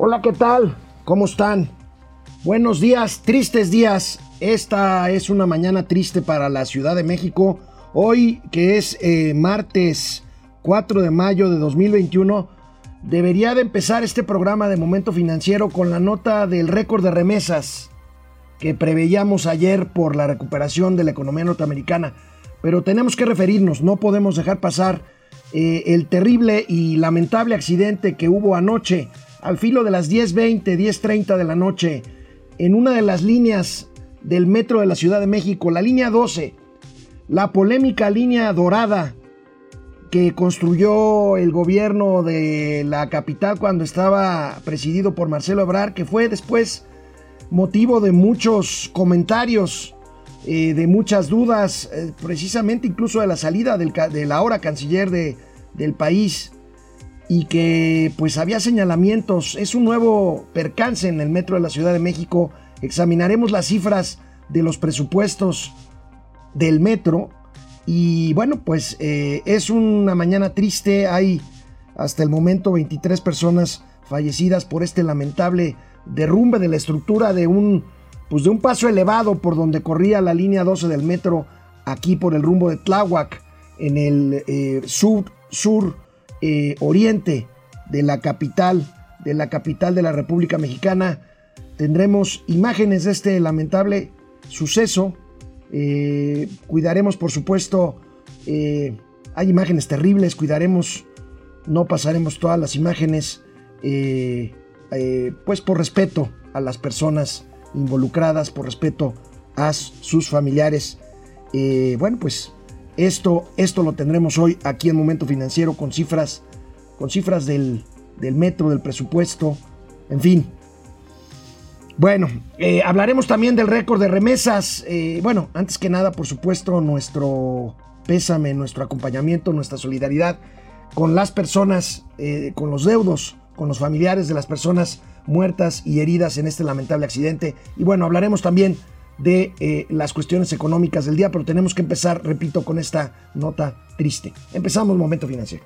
Hola, ¿qué tal? ¿Cómo están? Buenos días, tristes días. Esta es una mañana triste para la Ciudad de México. Hoy, que es eh, martes 4 de mayo de 2021, debería de empezar este programa de Momento Financiero con la nota del récord de remesas que preveíamos ayer por la recuperación de la economía norteamericana. Pero tenemos que referirnos, no podemos dejar pasar eh, el terrible y lamentable accidente que hubo anoche al filo de las 10.20, 10.30 de la noche en una de las líneas del metro de la Ciudad de México, la línea 12, la polémica línea dorada que construyó el gobierno de la capital cuando estaba presidido por Marcelo Ebrard, que fue después motivo de muchos comentarios, eh, de muchas dudas, eh, precisamente incluso de la salida del, de ahora canciller de, del país y que pues había señalamientos. Es un nuevo percance en el metro de la Ciudad de México. Examinaremos las cifras de los presupuestos del metro y bueno, pues eh, es una mañana triste. Hay hasta el momento 23 personas fallecidas por este lamentable derrumbe de la estructura de un, pues de un paso elevado por donde corría la línea 12 del metro aquí por el rumbo de Tláhuac en el eh, sur, sur eh, oriente de la capital, de la capital de la República Mexicana. Tendremos imágenes de este lamentable suceso eh, cuidaremos, por supuesto, eh, hay imágenes terribles, cuidaremos, no pasaremos todas las imágenes, pues por respeto a las personas involucradas, por respeto a sus familiares. bueno, pues esto, esto lo tendremos hoy aquí en Momento Financiero con cifras, con cifras del, del metro, del presupuesto, en fin, bueno, eh, hablaremos también del récord de remesas. Eh, bueno, antes que nada, por supuesto, nuestro pésame, nuestro acompañamiento, nuestra solidaridad con las personas, eh, con los deudos, con los familiares de las personas muertas y heridas en este lamentable accidente. Y bueno, hablaremos también de las cuestiones económicas del día, pero tenemos que empezar, repito, con esta nota triste. Empezamos Momento Financiero.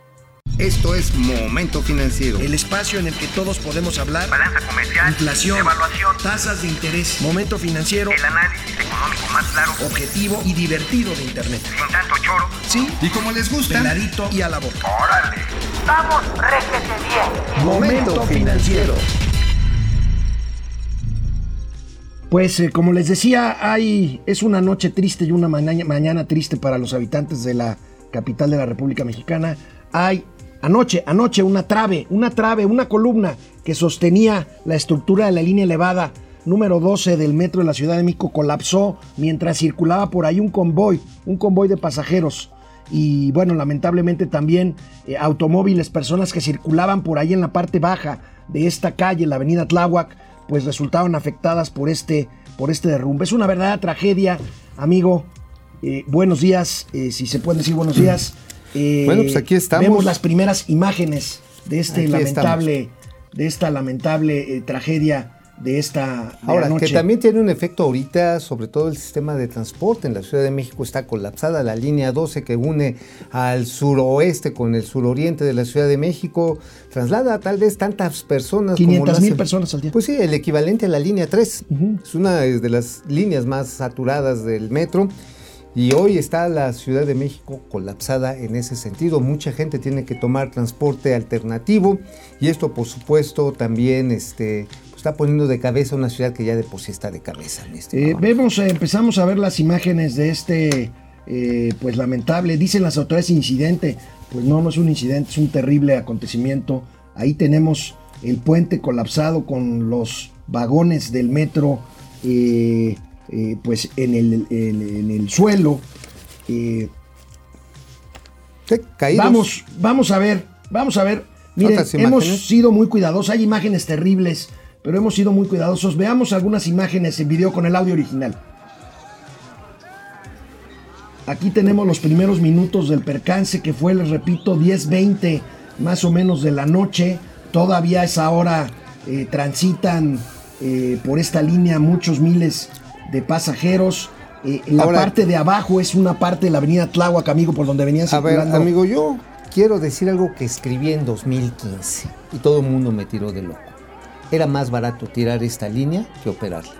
Esto es Momento Financiero. El espacio en el que todos podemos hablar. Balanza comercial. Inflación. Evaluación. Tasas de interés. Momento Financiero. El análisis económico más claro. Objetivo y divertido de Internet. Sin tanto choro. Sí. Y como les gusta. Peladito y a la boca. ¡Órale! ¡Vamos, réjete bien! Momento Financiero. Pues eh, como les decía, hay, es una noche triste y una mañana, mañana triste para los habitantes de la capital de la República Mexicana. Hay Anoche, anoche, una trave, una trave, una columna que sostenía la estructura de la línea elevada número 12 del metro de la Ciudad de México colapsó mientras circulaba por ahí un convoy, un convoy de pasajeros. Y bueno, lamentablemente también eh, automóviles, personas que circulaban por ahí en la parte baja de esta calle, la avenida Tláhuac, pues resultaron afectadas por este, por este derrumbe. Es una verdadera tragedia, amigo. Eh, buenos días, eh, si se puede decir buenos días. Eh, bueno, pues aquí estamos. Vemos las primeras imágenes de este lamentable, de esta lamentable eh, tragedia de esta Ahora, que también tiene un efecto ahorita, sobre todo el sistema de transporte en la Ciudad de México está colapsada, la línea 12 que une al suroeste con el suroriente de la Ciudad de México, traslada tal vez tantas personas 500 mil personas al día. Pues sí, el equivalente a la línea 3, es una de las líneas más saturadas del metro. Y hoy está la Ciudad de México colapsada en ese sentido. Mucha gente tiene que tomar transporte alternativo. Y esto por supuesto también este, está poniendo de cabeza una ciudad que ya de por sí está de cabeza. Este eh, vemos, eh, empezamos a ver las imágenes de este, eh, pues lamentable, dicen las autoridades incidente, pues no, no es un incidente, es un terrible acontecimiento. Ahí tenemos el puente colapsado con los vagones del metro. Eh, pues en el, en, el suelo. Eh, vamos, vamos a ver, vamos a ver. Miren, hemos sido muy cuidadosos, hay imágenes terribles, pero hemos sido muy cuidadosos. Veamos algunas imágenes en video con el audio original. Aquí tenemos los primeros minutos del percance que fue, les repito, 10-20 más o menos de la noche. Todavía a esa hora eh, transitan por esta línea muchos miles de pasajeros. Eh, la parte de abajo es una parte de la avenida Tláhuac, amigo, por donde venían circulando. A ver, amigo, yo quiero decir algo que escribí en 2015 y todo el mundo me tiró de loco. Era más barato tirar esta línea que operarla.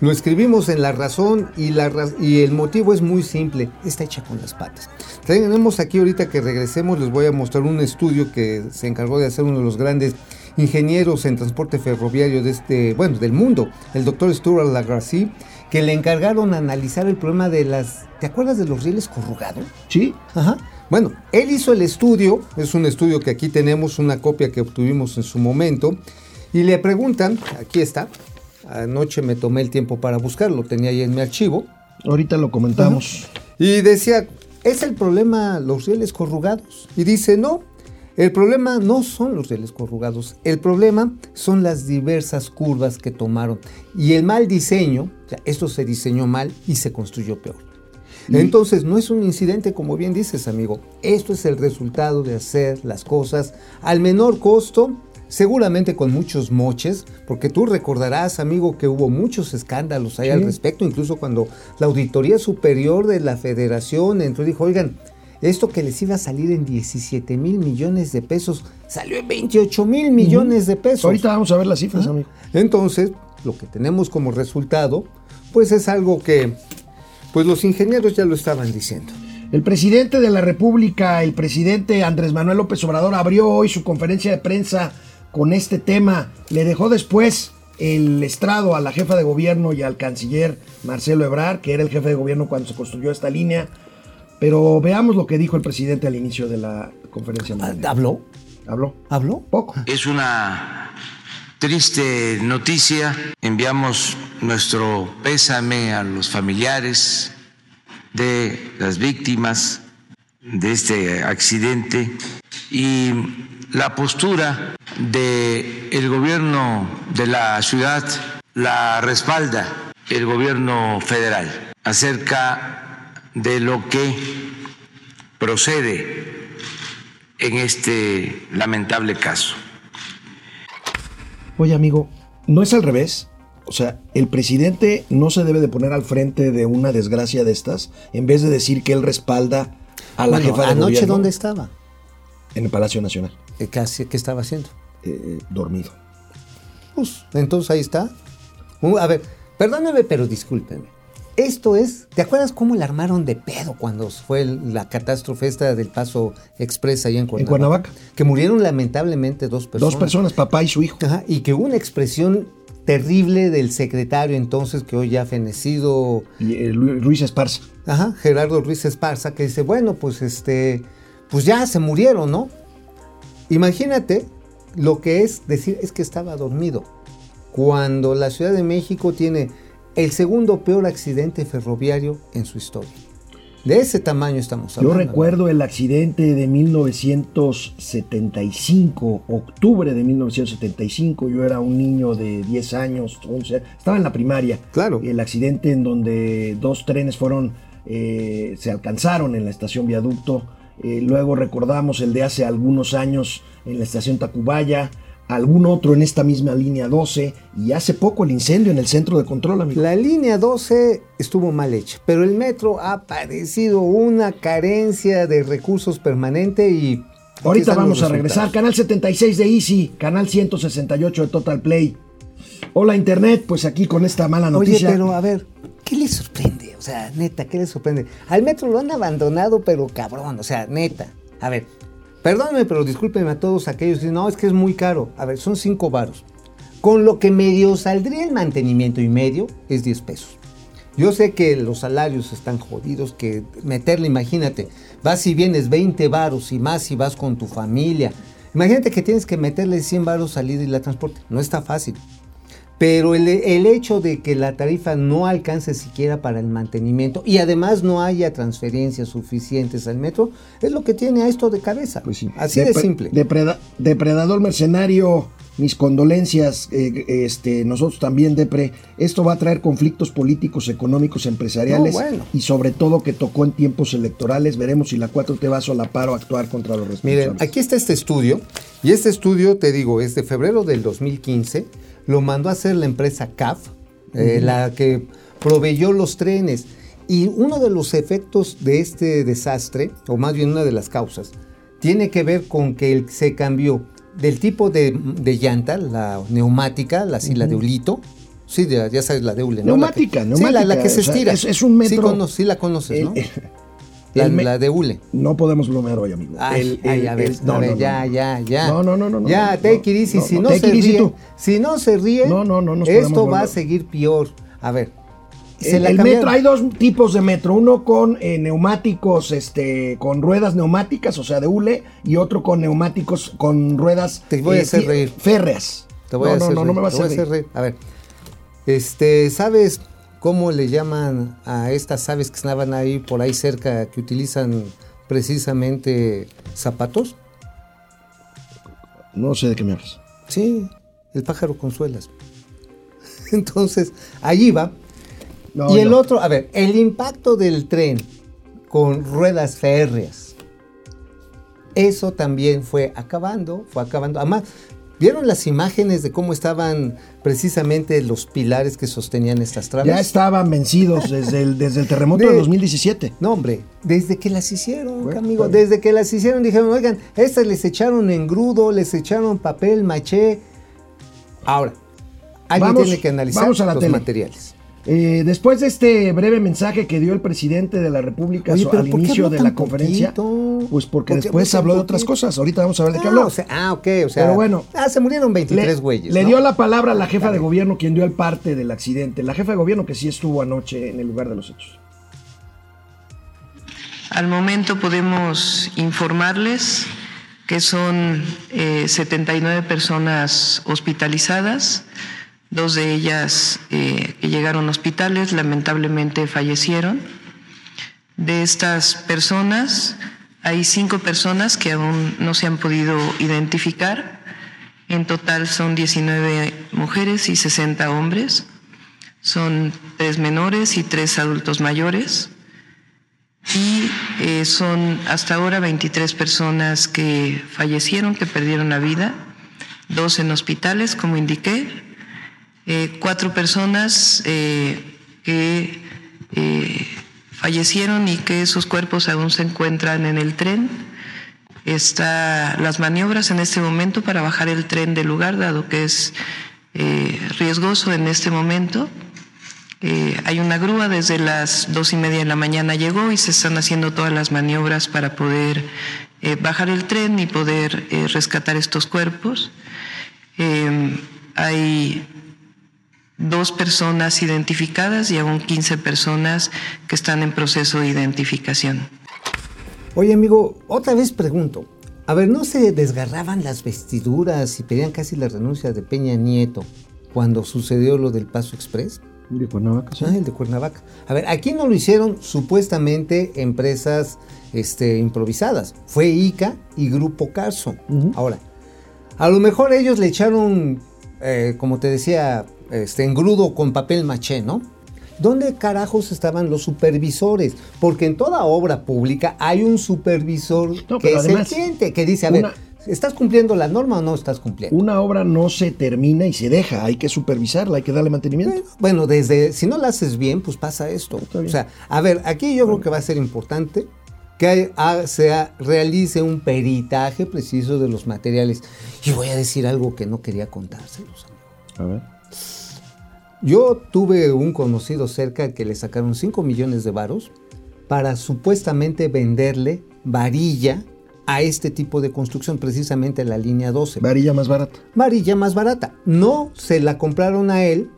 Lo escribimos en La Razón y, la, y el motivo es muy simple, está hecha con las patas. Tenemos aquí ahorita que regresemos, les voy a mostrar un estudio que se encargó de hacer uno de los grandes ingenieros en transporte ferroviario de este, bueno, del mundo, el doctor Stuart Lagracie, que le encargaron analizar el problema de las, ¿te acuerdas de los rieles corrugados? Sí. Ajá. Bueno, él hizo el estudio, es un estudio que aquí tenemos, una copia que obtuvimos en su momento, y le preguntan, aquí está, anoche me tomé el tiempo para buscarlo, tenía ahí en mi archivo. Ahorita lo comentamos. Y decía, ¿es el problema los rieles corrugados? Y dice, no, el problema no son los rieles corrugados, el problema son las diversas curvas que tomaron y el mal diseño, o sea, esto se diseñó mal y se construyó peor. Entonces, no es un incidente como bien dices, amigo. Esto es el resultado de hacer las cosas al menor costo, seguramente con muchos moches, porque tú recordarás, amigo, que hubo muchos escándalos ahí al respecto, incluso cuando la Auditoría Superior de la Federación entró y dijo, oigan, esto que les iba a salir en 17 mil millones de pesos, salió en 28 mil millones de pesos. Ahorita vamos a ver las cifras, amigo. Entonces, lo que tenemos como resultado, pues es algo que, pues los ingenieros ya lo estaban diciendo. El presidente de la República, el presidente Andrés Manuel López Obrador, abrió hoy su conferencia de prensa con este tema. Le dejó después el estrado a la jefa de gobierno y al canciller Marcelo Ebrard, que era el jefe de gobierno cuando se construyó esta línea. Pero veamos lo que dijo el presidente al inicio de la conferencia. Ah, ¿Habló? ¿Habló? ¿Habló? Poco. Es una triste noticia. Enviamos nuestro pésame a los familiares de las víctimas de este accidente y la postura del el gobierno de la ciudad la respalda el gobierno federal acerca de lo que procede en este lamentable caso. Oye amigo, ¿no es al revés? O sea, el presidente no se debe de poner al frente de una desgracia de estas en vez de decir que él respalda a la jefa de anoche dónde estaba? En el Palacio Nacional. ¿Qué, qué estaba haciendo? Eh, dormido. Pues entonces ahí está. A ver, perdóneme, pero discúlpeme. Esto es, ¿te acuerdas cómo la armaron de pedo cuando fue la catástrofe esta del Paso Express allá en Cuernavaca? En Cuernavaca. Que murieron lamentablemente dos personas. Dos personas, papá y su hijo. Ajá, y que hubo una expresión terrible del secretario entonces que hoy ya ha fenecido. Eh, Ruiz Esparza. Ajá, Gerardo Ruiz Esparza, que dice, bueno, pues este, pues ya se murieron, ¿no? Imagínate lo que es decir, es que estaba dormido. Cuando la Ciudad de México tiene el segundo peor accidente ferroviario en su historia. De ese tamaño estamos hablando. Yo recuerdo el accidente de 1975, octubre de 1975. Yo era un niño de 10 años, 11, estaba en la primaria. Claro. El accidente en donde dos trenes fueron, eh, se alcanzaron en la estación Viaducto. Eh, luego recordamos el de hace algunos años en la estación Tacubaya algún otro en esta misma línea 12 y hace poco el incendio en el centro de control, amigo. La línea 12 estuvo mal hecha, pero el metro ha padecido una carencia de recursos permanente y... Ahorita vamos a regresar. Canal 76 de Easy, canal 168 de Total Play. Hola Internet, pues aquí con esta mala noticia. Oye, pero a ver, ¿qué le sorprende? O sea, neta, ¿qué le sorprende? Al metro lo han abandonado, pero cabrón, o sea, neta. A ver, Perdónenme, pero discúlpenme a todos aquellos que dicen, no, es que es muy caro. A ver, son 5 varos. Con lo que medio saldría el mantenimiento y medio es 10 pesos. Yo sé que los salarios están jodidos, que meterle, imagínate, vas y vienes 20 varos y más si vas con tu familia. Imagínate que tienes que meterle 100 varos salida y la transporte. No está fácil. Pero el, hecho de que la tarifa no alcance siquiera para el mantenimiento y además no haya transferencias suficientes al metro es lo que tiene a esto de cabeza. Pues Así de, simple. depredador mercenario, mis condolencias, eh, este, nosotros también, Depre. Esto va a traer conflictos políticos, económicos, empresariales y sobre todo que tocó en tiempos electorales. Veremos si la 4 te va a solapar o actuar contra los responsables. Miren, aquí está este estudio y este estudio, te digo, es de febrero del 2015 lo mandó a hacer la empresa CAF, eh, la que proveyó los trenes. Y uno de los efectos de este desastre, o más bien una de las causas, tiene que ver con que se cambió del tipo de, de llanta, la neumática, la, sí, la de ulito. Sí, ya sabes, la de hule, ¿no? Neumática, la que, Sí, la, neumática, la que se o sea, estira. es- es un metro- Sí, cono- sí la conoces, ¿no? El- el- la, el me- la de hule. No podemos bromear hoy, amigo. Ay, El- ay, el- a ver, el- no, a ver, no, no, ya, ya, ya. No, no, no, no, Ya, no, take it easy. si no, se ríe, tú. si no se ríe, No, no, no esto va a seguir peor. A ver. se El, la el cambiaron. metro, hay dos tipos de metro, uno con eh, neumáticos, este, con ruedas neumáticas, o sea, de hule, y otro con neumáticos con ruedas Te voy a eh, hacer reír. férreas. Te voy no, a hacer no, no, reír, no me vas te a hacer reír. A ver, este, ¿sabes cómo le llaman a estas aves que estaban ahí por ahí cerca que utilizan precisamente zapatos? No sé de qué me hablas. Sí, el pájaro con suelas. Entonces, allí va. No, y el no. otro, a ver, el impacto del tren con ruedas férreas. Eso también fue acabando, fue acabando. Además, ¿vieron las imágenes de cómo estaban precisamente los pilares que sostenían estas traves? Ya estaban vencidos desde el, desde el terremoto de, De- 2017. No, hombre, desde que las hicieron, Bueno, amigo, desde que las hicieron dijeron, oigan, estas les echaron engrudo, les echaron papel maché. Ahora, alguien Vamos- tiene que analizar vamos a la los tele. materiales. Eh, después de este breve mensaje que dio el presidente de la República Oye, al ¿por qué inicio de la conferencia, poquito? pues porque ¿Por qué después habló de otras cosas. Ahorita vamos a ver de qué Ah, habló. o sea, ah, ok, o sea. Pero bueno. Ah, se murieron 23 le, güeyes. le ¿no? dio la palabra a la jefa de gobierno quien dio el parte del accidente. La jefa de gobierno que sí estuvo anoche en el lugar de los hechos. Al momento podemos informarles que son eh, 79 personas hospitalizadas, dos de ellas eh, que llegaron a hospitales lamentablemente fallecieron. De estas personas hay cinco personas que aún no se han podido identificar. En total son 19 mujeres y 60 hombres. Son tres menores y tres adultos mayores y eh, son hasta ahora 23 personas que fallecieron, que perdieron la vida, dos en hospitales, como indiqué, eh, cuatro personas eh, que eh, fallecieron y que sus cuerpos aún se encuentran en el tren. Está las maniobras en este momento para bajar el tren del lugar, dado que es riesgoso en este momento. Hay una grúa desde las dos y media de la mañana llegó y se están haciendo todas las maniobras para poder bajar el tren y poder rescatar estos cuerpos. Hay dos personas identificadas y aún 15 personas que están en proceso de identificación. Oye, amigo, otra vez pregunto. A ver, ¿no se desgarraban las vestiduras y pedían casi la renuncia de Peña Nieto cuando sucedió lo del Paso Express? De Cuernavaca, sí. Ah, el de Cuernavaca. A ver, aquí no lo hicieron supuestamente empresas este, improvisadas. Fue ICA y Grupo Carso. Ahora, a lo mejor ellos le echaron, eh, como te decía, este, engrudo con papel maché, ¿no? ¿Dónde carajos estaban los supervisores? Porque en toda obra pública hay un supervisor No, que es el cliente, que dice, a ver, ¿estás cumpliendo la norma o no estás cumpliendo? Una obra no se termina y se deja, hay que supervisarla, hay que darle mantenimiento. Bueno, Bueno, desde si no la haces bien, pues pasa esto. O sea, a ver, aquí yo creo que va a ser importante que se realice un peritaje preciso de los materiales. Y voy a decir algo que no quería contárselos. A ver. Yo tuve un conocido cerca que le sacaron 5 millones de varos para supuestamente venderle varilla a este tipo de construcción, precisamente la línea 12 Varilla más barata. varilla más barata. No se la compraron a él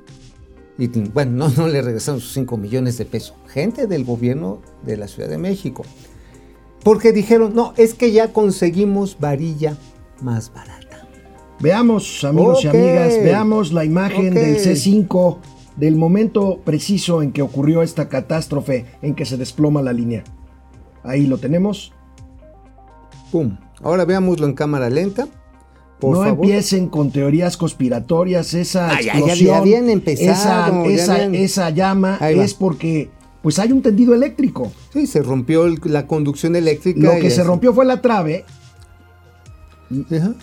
y bueno, no, no le regresaron sus 5 millones de pesos. Gente del gobierno de la Ciudad de México. Porque dijeron, no, es que ya conseguimos varilla más barata. Veamos, amigos y amigas, veamos la imagen del C5 del momento preciso en que ocurrió esta catástrofe en que se desploma la línea. Ahí lo tenemos. Pum. Ahora veámoslo en cámara lenta. Por no favor. empiecen con teorías conspiratorias, esa Ah, ya- ya- explosión, ya habían empezado, esa, ya esa- habían- esa llama es porque pues hay un tendido eléctrico. Sí, se rompió el- la conducción eléctrica. Lo que se así. rompió fue la trave. Ajá.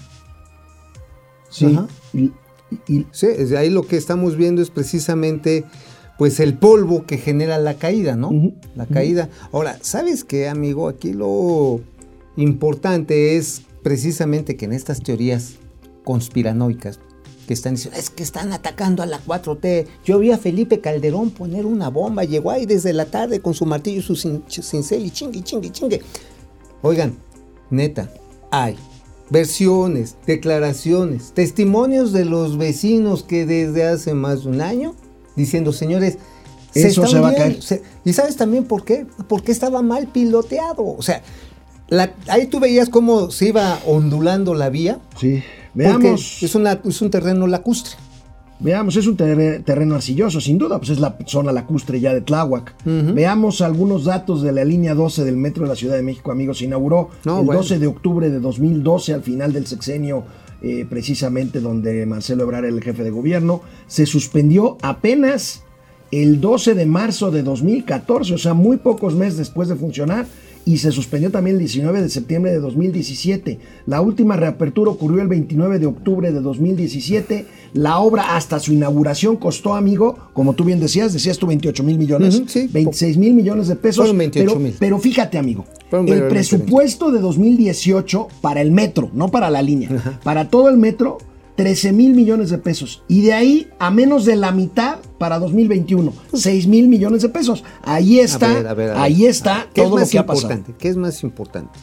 Sí. Ajá. Y, y- Sí, es de ahí lo que estamos viendo es precisamente pues el polvo que genera la caída, ¿no? La caída. Ahora, ¿sabes qué, amigo? Aquí lo importante es precisamente que en estas teorías conspiranoicas que están diciendo, es que están atacando a la 4T. Yo vi a Felipe Calderón poner una bomba, llegó ahí desde la tarde con su martillo y su cin- cincel y chingue, chingue, chingue. Oigan, neta, hay versiones, declaraciones, testimonios de los vecinos que desde hace más de un año diciendo, señores, Eso está se va a hundiendo". caer. Se- ¿Y sabes también por qué? Porque estaba mal piloteado. O sea, la- ahí tú veías cómo se iba ondulando la vía. Sí. Veamos. es, una, es un terreno lacustre. Veamos, es un terre- terreno arcilloso, sin duda, pues es la zona lacustre ya de Tláhuac. Veamos algunos datos de la línea 12 del metro de la Ciudad de México, amigos. Se inauguró No, el bueno. 12 de octubre de 2012, al final del sexenio, eh, precisamente donde Marcelo Ebrard era el jefe de gobierno. Se suspendió apenas el 12 de marzo de 2014, o sea, muy pocos meses después de funcionar. Y se suspendió también el 19 de septiembre de 2017. La última reapertura ocurrió el 29 de octubre de 2017. La obra hasta su inauguración costó, amigo, como tú bien decías, decías tú 28 mil millones, Ujú, sí. 26 mil millones de pesos. Fueron 28 pero, mil. pero fíjate, amigo, Fueron el presupuesto de 2018 para el metro, no para la línea, para todo el metro, 13 mil millones de pesos. Y de ahí a menos de la mitad para 2021, 6 mil millones de pesos. Ahí está, A ver, a ver, a ver. ahí está ¿Qué es todo lo más que ha pasado. importante? ¿Qué es más importante?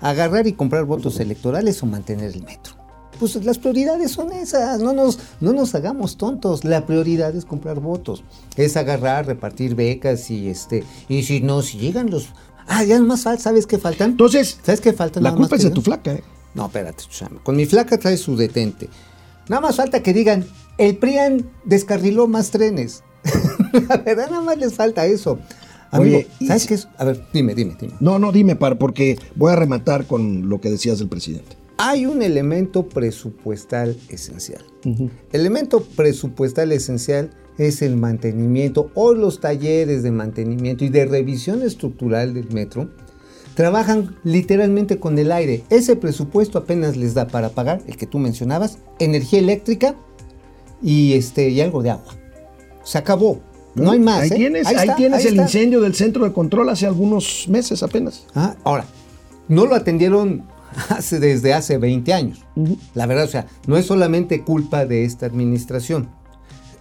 ¿Agarrar y comprar votos electorales o mantener el metro? Pues las prioridades son esas, no nos, no nos hagamos tontos. La prioridad es comprar votos. Es agarrar, repartir becas y este. Y si no, si llegan los. Ah, ya más falta, ¿sabes qué faltan? Entonces, ¿Sabes qué falta? la más culpa es que de tu flaca, ¿eh? No, espérate. Con mi flaca trae su detente. Nada más falta que digan, el PRIAN descarriló más trenes. La verdad, nada más les falta eso. Amigo, Oye, ¿sabes si- qué es? A ver, dime, dime, dime. No, no, dime, par, porque voy a rematar con lo que decías del presidente. Hay un elemento presupuestal esencial. Elemento presupuestal esencial es el mantenimiento o los talleres de mantenimiento y de revisión estructural del metro. Trabajan literalmente con el aire. Ese presupuesto apenas les da para pagar, el que tú mencionabas, energía eléctrica y, este, y algo de agua. Se acabó. No, hay más. Ahí ¿eh? tienes, ahí está, tienes ahí el está. incendio del centro de control hace algunos meses apenas. Ah, ahora, no lo atendieron hace, desde hace 20 años. La verdad, o sea, no es solamente culpa de esta administración.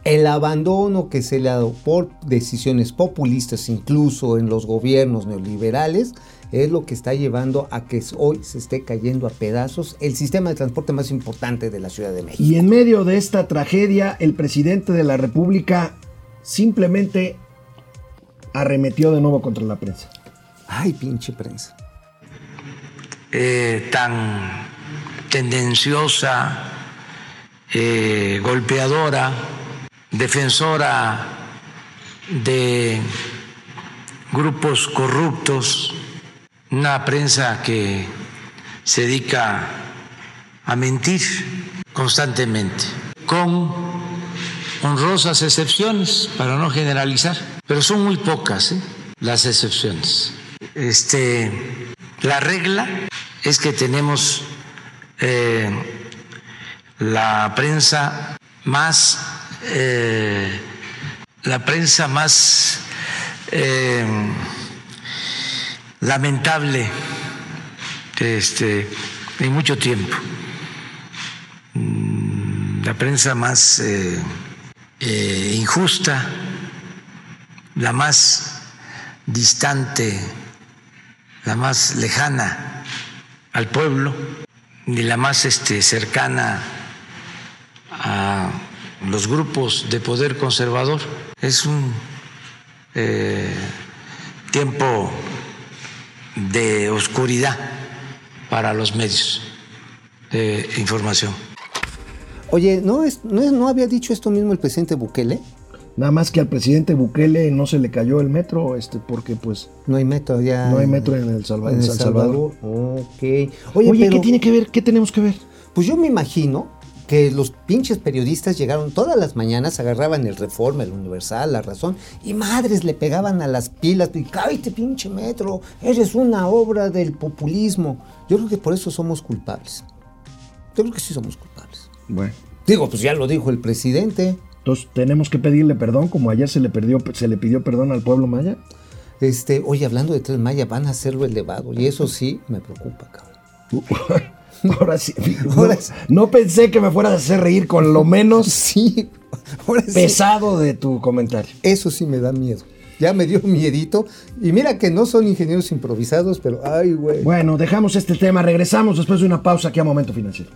El abandono que se le ha dado por decisiones populistas, incluso en los gobiernos neoliberales, es lo que está llevando a que hoy se esté cayendo a pedazos el sistema de transporte más importante de la Ciudad de México. Y en medio de esta tragedia, el presidente de la República simplemente arremetió de nuevo contra la prensa. Ay, pinche prensa. eh, tan tendenciosa, eh, golpeadora, defensora de grupos corruptos, una prensa que se dedica a mentir constantemente, con honrosas excepciones, para no generalizar, pero son muy pocas ¿eh? las excepciones. Este, la regla es que tenemos eh, la prensa más, eh, la prensa más lamentable este, en mucho tiempo, Mm, la prensa más eh, eh, injusta, la más distante, la más lejana al pueblo, ni la más este, cercana a los grupos de poder conservador. Es un eh, tiempo de oscuridad para los medios de información. Oye, ¿no, es, no, es- ¿no había dicho esto mismo el presidente Bukele? Nada más que al presidente Bukele no se le cayó el metro, este, porque pues No hay metro ya. no hay metro en El, Salva- en El San Salvador. Ok. Oye, Oye, pero, ¿qué tiene que ver? ¿Qué tenemos que ver? pues yo me imagino que los pinches periodistas llegaron todas las mañanas, agarraban el Reforma, el Universal, la Razón, y madres le pegaban a las pilas, y cállate pinche metro, eres una obra del populismo. Yo creo que por eso somos culpables. Yo creo que sí somos culpables. Bueno, Digo, pues ya lo dijo el presidente. entonces tenemos que pedirle perdón, como ayer se le, perdió, se le pidió perdón al pueblo maya. Este, oye, hablando de Tres Maya, van a hacerlo elevado, y eso sí me preocupa, cabrón. Ahora sí. Ahora no, sí. no pensé que me fueras a hacer reír con lo menos Sí, ahora sí. pesado de tu comentario. Eso sí me da miedo. Ya me dio miedito. Y mira que no son ingenieros improvisados, pero ay, güey. Bueno, dejamos este tema. Regresamos después de una pausa aquí a Momento Financiero.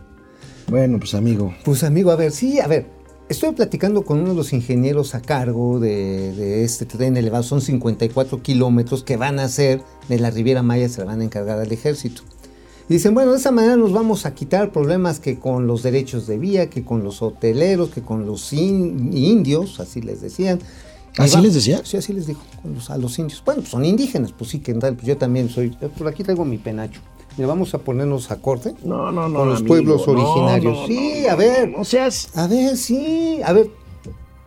Bueno, pues amigo. Pues amigo, a ver, sí, a ver. Estoy platicando con uno de los ingenieros a cargo de, de este tren elevado. Son 54 kilómetros que van a hacer de la Riviera Maya, se la van a encargar al ejército. Y dicen, bueno, de esa manera nos vamos a quitar problemas que con los derechos de vía, que con los hoteleros, que con los in- indios, así les decían. ¿Así les decía? Sí, así les dijo con los- a los indios. Bueno, pues son indígenas, pues sí, que pues yo también soy. eh, Por aquí traigo mi penacho. Mira, vamos a ponernos a corte. No, no, no. Con los amigo, pueblos no, originarios. no, sí, no, a ver. No seas. A ver, sí, a ver.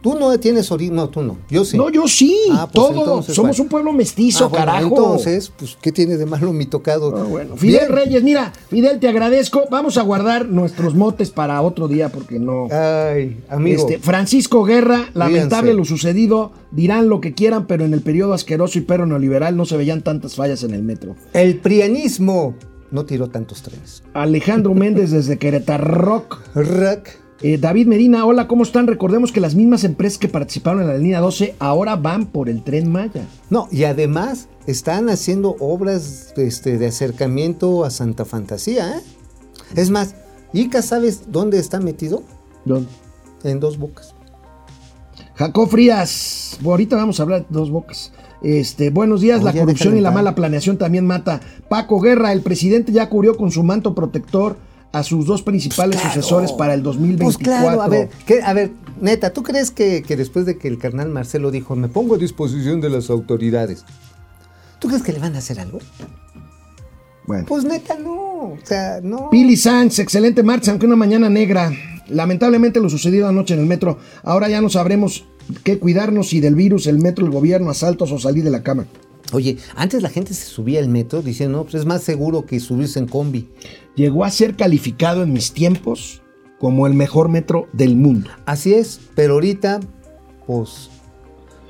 Tú no tienes origen, no, tú no. Yo sí. No, yo sí. Ah, pues todo. entonces, Somos bueno. un pueblo mestizo, Ah, bueno, carajo. Entonces, pues, ¿qué tiene de malo mi tocado? Ah, bueno. Fidel Bien. Reyes, mira, Fidel, te agradezco. Vamos a guardar nuestros motes para otro día porque no. Ay, amigo. Este, Francisco Guerra, lamentable lo sucedido. Dirán lo que quieran, pero en el periodo asqueroso y perro neoliberal no se veían tantas fallas en el metro. El prianismo no tiró tantos trenes. Alejandro Méndez desde Querétaro Rock. Rock. Eh, David Medina, hola, ¿cómo están? Recordemos que las mismas empresas que participaron en la línea 12 ahora van por el tren Maya. No, y además están haciendo obras este, de acercamiento a Santa Fantasía, ¿eh? Es más, Ica, ¿sabes dónde está metido? En dos bocas. Jacob Frías, bueno, ahorita vamos a hablar de dos bocas. Este, buenos días, la corrupción y la mala planeación también mata. Paco Guerra, el presidente ya cubrió con su manto protector a sus dos principales Claro. sucesores para el 2024. Pues claro, a ver, ¿qué- a ver, neta, ¿tú crees que, que después de que el carnal Marcelo dijo, me pongo a disposición de las autoridades, ¿tú crees que le van a hacer algo? Bueno. Pues neta, no, o sea, no. Pili Sanz, excelente marcha, aunque una mañana negra. Lamentablemente lo sucedido anoche en el metro. Ahora ya no sabremos qué cuidarnos si del virus, el metro, el gobierno, asaltos o salir de la cama. Oye, antes la gente se subía al metro diciendo, no, pues es más seguro que subirse en combi. Llegó a ser calificado en mis tiempos como el mejor metro del mundo. Así es, pero ahorita, pues,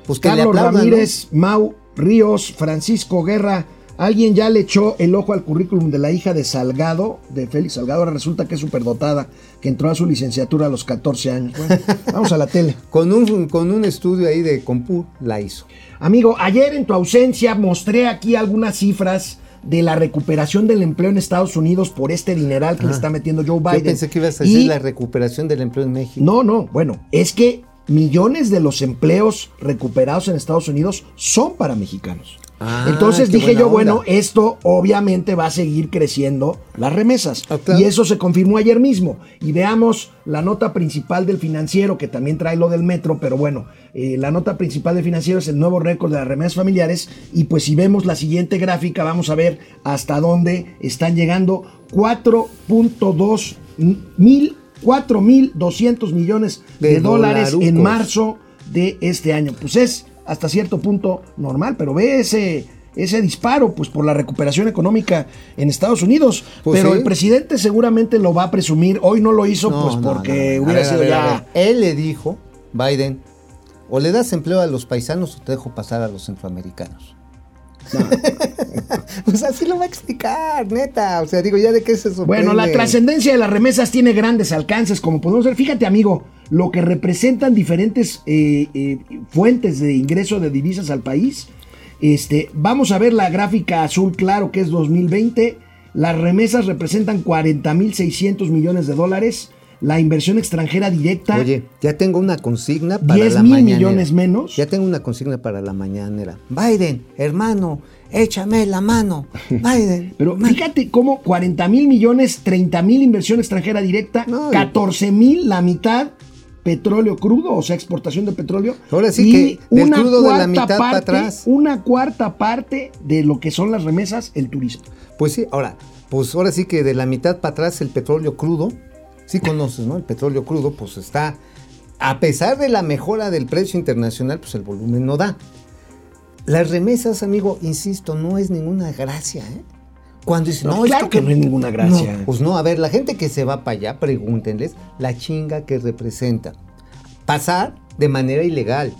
pues que le Carlos ¿no? Ramírez, Mau Ríos, Francisco Guerra. Alguien ya le echó el ojo al currículum de la hija de Salgado, de Félix Salgado. Ahora resulta que es superdotada, que entró a su licenciatura a los 14 años. Bueno, vamos a la tele. Con un, con un estudio ahí de compu la hizo. Amigo, ayer en tu ausencia mostré aquí algunas cifras de la recuperación del empleo en Estados Unidos por este dineral que le está metiendo Joe Biden. Yo pensé que ibas a Y- decir la recuperación del empleo en México. No, no, bueno, es que millones de los empleos recuperados en Estados Unidos son para mexicanos. Ah, Entonces dije yo, bueno, esto obviamente va a seguir creciendo las remesas. Ah. Y eso se confirmó ayer mismo. Y veamos la nota principal del financiero, que también trae lo del metro, pero bueno, eh, la nota principal del financiero es el nuevo récord de las remesas familiares. Y pues si vemos la siguiente gráfica, vamos a ver hasta dónde están llegando 4.2 mil, 4.200 millones de, De dólares en marzo de este año. Pues es hasta cierto punto normal, pero ve ese, ese disparo, pues por la recuperación económica en Estados Unidos. Pues pero sí. el presidente seguramente lo va a presumir. Hoy no lo hizo, No, pues no, porque no, hubiera ver, sido ver, ya. Él le dijo, Biden, o le das empleo a los paisanos o te dejo pasar a los centroamericanos. Pues así lo va a explicar, neta. O sea, digo, ya de qué se sorprende. Bueno, la trascendencia de las remesas tiene grandes alcances, como podemos ver. Fíjate, amigo, lo que representan diferentes eh, eh, fuentes de ingreso de divisas al país. Este, vamos a ver la gráfica azul claro, que es 2020. Las remesas representan 40.600 millones de dólares. La inversión extranjera directa. Oye, ya tengo una consigna para 10 la mil mañanera. millones menos. Ya tengo una consigna para la mañanera. Biden, hermano, échame la mano. Biden. Pero fíjate cómo 40 mil millones, 30 mil inversión extranjera directa, No, y- 14 mil la mitad petróleo crudo, o sea, exportación de petróleo. Ahora sí y que del una crudo de la mitad para atrás. Una cuarta parte de lo que son las remesas, el turismo. Pues sí, ahora, pues ahora sí que de la mitad para atrás el petróleo crudo, sí conoces, ¿no? El petróleo crudo, pues está, a pesar de la mejora del precio internacional, pues el volumen no da. Las remesas, amigo, insisto, no es ninguna gracia, ¿eh? Cuando dicen, No, no, claro que no es ninguna gracia. No, pues no, a ver, la gente que se va para allá, pregúntenles la chinga que representa. Pasar de manera ilegal.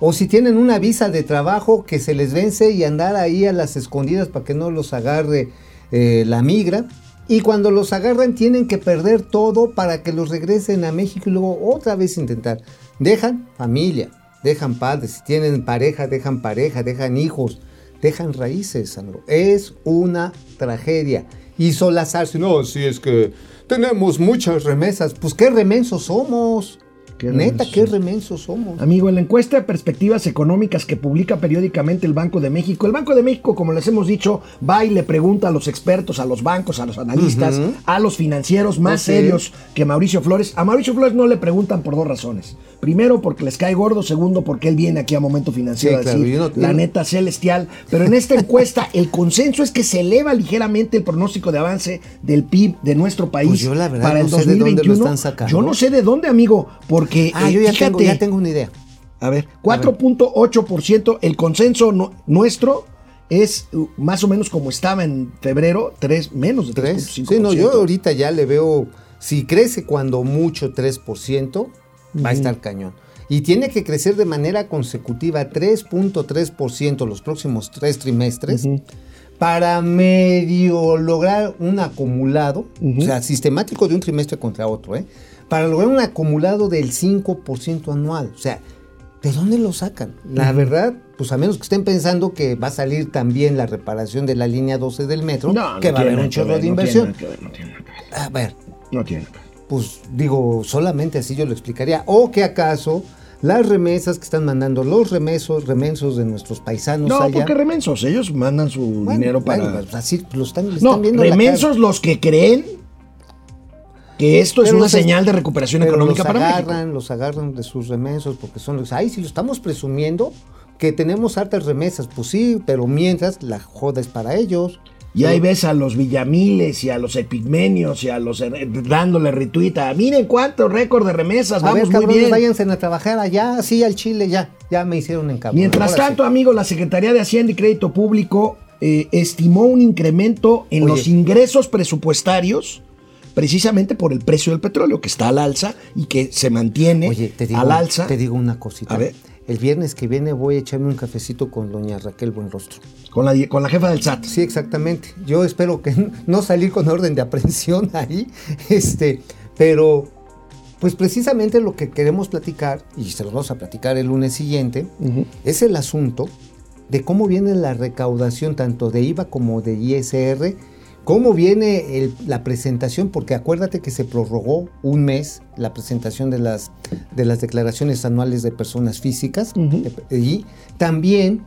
O si tienen una visa de trabajo que se les vence y andar ahí a las escondidas para que no los agarre eh, la migra. Y cuando los agarran tienen que perder todo para que los regresen a México y luego otra vez intentar. Dejan familia, dejan padres, si tienen pareja, dejan pareja, dejan hijos, dejan raíces, Sandro. Es una tragedia. Y solazarse, no, si es que tenemos muchas remesas. Pues qué remensos somos. Qué Neta, qué remensos somos. Amigo, en la encuesta de perspectivas económicas que publica periódicamente el Banco de México, el Banco de México, como les hemos dicho, va y le pregunta a los expertos, a los bancos, a los analistas, a los financieros más serios que Mauricio Flores. A Mauricio Flores no le preguntan por dos razones. Primero, porque les cae gordo. Segundo, porque él viene aquí a Momento Financiero Sí, a decir la neta celestial. Pero en esta encuesta, el consenso es que se eleva ligeramente el pronóstico de avance del PIB de nuestro país Pues yo la verdad para el no sé de dónde lo 2021. están sacando. Yo no sé de dónde, amigo, porque Ah, eh, yo ya fíjate, tengo, ya tengo una idea. a ver, 4.8%, el consenso no- nuestro es uh, más o menos como estaba en febrero, 3, menos de 3.5%. ¿Tres? Sí, no, yo ahorita ya le veo, si crece cuando mucho 3%, va a estar cañón. Y tiene que crecer de manera consecutiva 3.3% los próximos tres trimestres para medio lograr un acumulado, o sea, sistemático de un trimestre contra otro, ¿eh? Para lograr un acumulado del 5% anual. O sea, ¿de dónde lo sacan? La verdad, pues a menos que estén pensando que va a salir también la reparación de la línea 12 del metro, No, no que va a haber un chorro de no tiene inversión. A ver, No tiene pues digo, solamente así yo lo explicaría. O que acaso las remesas que están mandando los remesos, remensos de nuestros paisanos No, allá. porque remensos, ellos mandan su Bueno, dinero para... bueno, pues así lo están, le no, están viendo remensos los que creen que esto es una los- señal de recuperación pero económica los para agarran, México. los agarran de sus remensos porque son los. Ay, si lo estamos presumiendo que tenemos hartas remesas, pues sí, pero mientras la joda es para ellos. Y ahí ves a los Villamiles y a los Epigmenios y a los eh, dándole retuita. Miren cuánto récord de remesas, A vamos ver, muy cabrones, bien. váyanse a trabajar allá, sí, al Chile, ya, ya me hicieron en Mientras tanto, amigo, la Secretaría de Hacienda y Crédito Público eh, estimó un incremento en Oye. los ingresos presupuestarios precisamente por el precio del petróleo, que está al alza y que se mantiene Oye, te digo, al alza. te digo una cosita. A ver. El viernes que viene voy a echarme un cafecito con doña Raquel Buenrostro. Con la, con la jefa del SAT. Sí, exactamente. Yo espero que no salir con orden de aprehensión ahí. Este, pero pues precisamente lo que queremos platicar, y se los vamos a platicar el lunes siguiente, es el asunto de cómo viene la recaudación tanto de IVA como de ISR, cómo viene el- la presentación, porque acuérdate que se prorrogó un mes la presentación de las, de las declaraciones anuales de personas físicas, y también,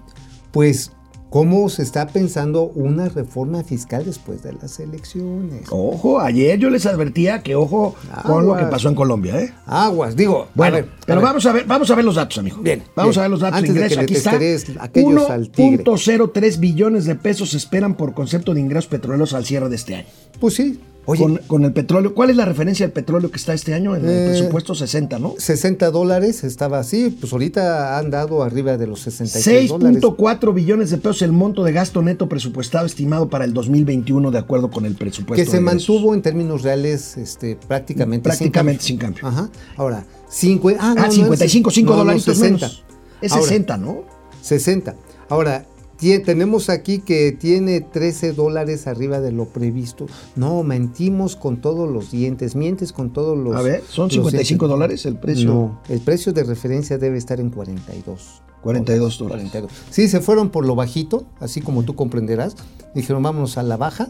pues, cómo se está pensando una reforma fiscal después de las elecciones. Ojo, ayer yo les advertía que ojo con lo que pasó en Colombia, ¿eh? Aguas, digo, Bueno, a ver, pero a ver. vamos a ver, vamos a ver los datos, amigo. Bien, Vamos bien. a ver los datos Antes de de que ingreso. le Aquí está. testeres aquellos al tigre. 1.03 billones de pesos se esperan por concepto de ingresos petroleros al cierre de este año. Pues sí. Oye, con, con el petróleo. ¿Cuál es la referencia del petróleo que está este año en el Eh, presupuesto 60, no? 60 dólares estaba así, pues ahorita han dado arriba de los 66 dólares. 6.4 billones de pesos el monto de gasto neto presupuestado estimado para el 2021 de acuerdo con el presupuesto. que se mantuvo en términos reales este, prácticamente, Prácticamente sin sin cambio. cambio. Ajá. Ahora, cincu- ah, no, Ah, no, 55, 5 no, no, dolaritos 60. menos. Es Ahora, 60, ¿no? 60. Ahora, tenemos aquí que tiene 13 dólares arriba de lo previsto. No, mentimos con todos los dientes, mientes con todos los... A ver, ¿son los 55 dientes. dólares el precio? No, el precio de referencia debe estar en 42. 42 dólares. 42. Sí, se fueron por lo bajito, así como tú comprenderás. Dijeron, vámonos a la baja,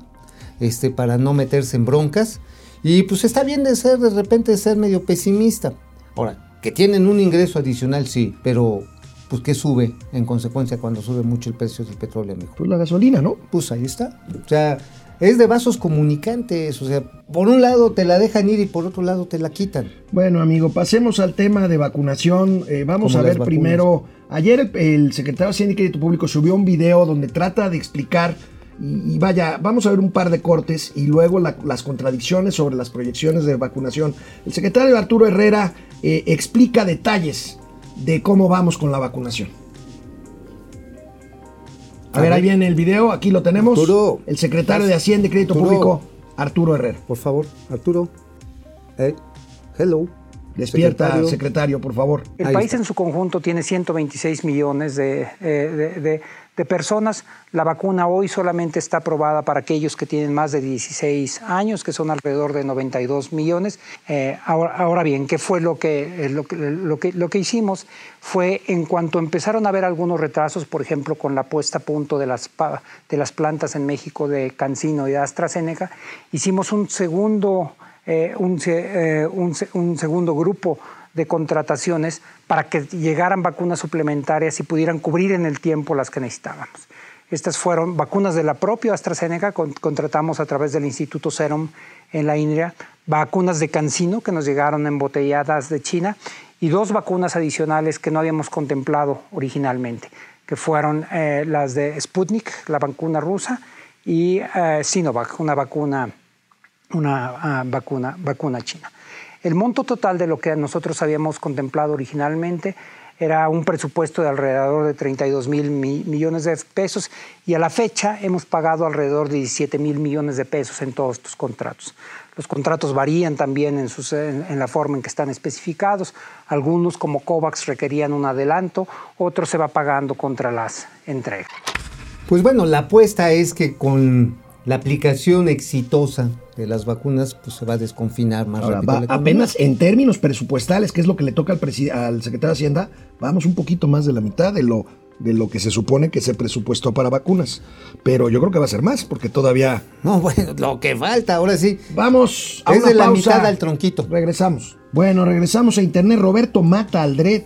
este, para no meterse en broncas. Y pues está bien de ser, de repente, ser medio pesimista. Ahora, que tienen un ingreso adicional, sí, pero pues ¿qué sube en consecuencia cuando sube mucho el precio del petróleo, amigo? Pues la gasolina, ¿no? Pues ahí está. O sea, es de vasos comunicantes. O sea, por un lado te la dejan ir y por otro lado te la quitan. Bueno, amigo, pasemos al tema de vacunación. Eh, vamos a ver primero. Ayer el, el secretario de Hacienda y Crédito Público subió un video donde trata de explicar. Y, y vaya, vamos a ver un par de cortes y luego la- las contradicciones sobre las proyecciones de vacunación. El secretario Arturo Herrera eh, explica detalles de cómo vamos con la vacunación. A, A ver, ahí viene el video, aquí lo tenemos. Arturo. el secretario de Hacienda y Crédito Arturo. Público, Arturo Herrera. Por favor, Arturo. Eh, hello. Despierta, secretario, Secretario. por favor. El Ahí país está. en su conjunto tiene 126 millones de, eh, de- de- de personas. La vacuna hoy solamente está aprobada para aquellos que tienen más de 16 años, que son alrededor de 92 millones. Eh, ahora, ahora bien, ¿qué fue lo que, eh, lo, lo, que, lo que hicimos? Fue en cuanto empezaron a haber algunos retrasos, por ejemplo, con la puesta a punto de las, de las plantas en México de Cancino y de AstraZeneca, hicimos un segundo, eh, un, un segundo grupo de contrataciones para que llegaran vacunas suplementarias y pudieran cubrir en el tiempo las que necesitábamos. Estas fueron vacunas de la propia AstraZeneca, con- contratamos a través del Instituto Serum en la India, vacunas de Cancino que nos llegaron embotelladas de China y dos vacunas adicionales que no habíamos contemplado originalmente, que fueron eh, las de Sputnik, la vacuna rusa, y eh, Sinovac, una vacuna una ah, vacuna, vacuna china. El monto total de lo que nosotros habíamos contemplado originalmente era un presupuesto de alrededor de 32 mil mi- millones de pesos y a la fecha hemos pagado alrededor de 17 mil millones de pesos en todos estos contratos. Los contratos varían también en, sus- en la forma en que están especificados. Algunos, como COVAX, requerían un adelanto, otros se va pagando contra las entregas. Pues bueno, la apuesta es que con la aplicación exitosa de las vacunas, pues se va a desconfinar más Ahora, rápido. va apenas en términos presupuestales, que es lo que le toca al, al secretario de Hacienda, vamos un poquito más de la mitad de lo, de lo que se supone que se presupuestó para vacunas. Pero yo creo que va a ser más, porque todavía... No, bueno, lo que falta, ahora sí. Vamos a Es una de la pausa. mitad al tronquito. Regresamos. Bueno, regresamos a internet. Roberto Mata Aldret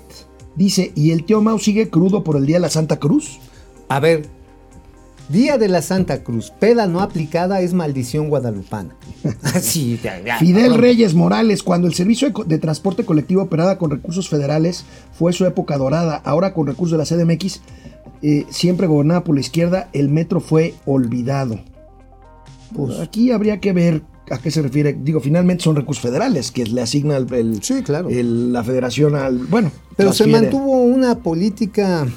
dice, ¿y el tío Mau sigue crudo por el día de la Santa Cruz? A ver, Día de la Santa Cruz, peda no aplicada es maldición guadalupana. Así, ya, ya, Fidel. Reyes Morales, cuando el servicio de, transporte colectivo operaba con recursos federales fue su época dorada, ahora con recursos de la CDMX, eh, siempre gobernada por la izquierda, el metro fue olvidado. Pues aquí habría que ver a qué se refiere. Digo, finalmente son recursos federales que le asigna el, el- Sí, claro. el- la federación al... Bueno, Pero se mantuvo una política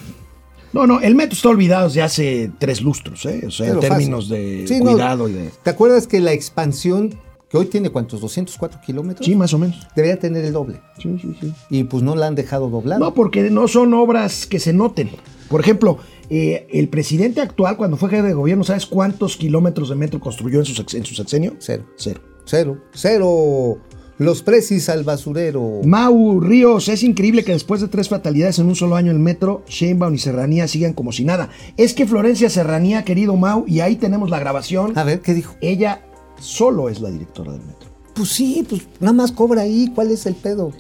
No, no, el metro está olvidado desde hace tres lustros, ¿eh? O sea, en términos fácil. de Sí, no, cuidado y de... ¿Te acuerdas que la expansión, que hoy tiene cuántos, 204 kilómetros? Sí, más o menos. Debería tener el doble. Sí, sí, sí. Y pues no la han dejado doblar. No, porque no son obras que se noten. Por ejemplo, eh, el presidente actual, cuando fue jefe de gobierno, ¿sabes cuántos kilómetros de metro construyó en su, en su sexenio? Cero. Cero. Cero. Cero. Los precis al basurero. Mau Ríos, es increíble que después de tres fatalidades en un solo año el metro, Sheinbaum y Serranía sigan como si nada. Es que Florencia Serranía, querido Mau, y ahí tenemos la grabación, A ver, ¿qué dijo? ella solo es la directora del metro. Pues sí, pues nada más cobra ahí. ¿Cuál es el pedo?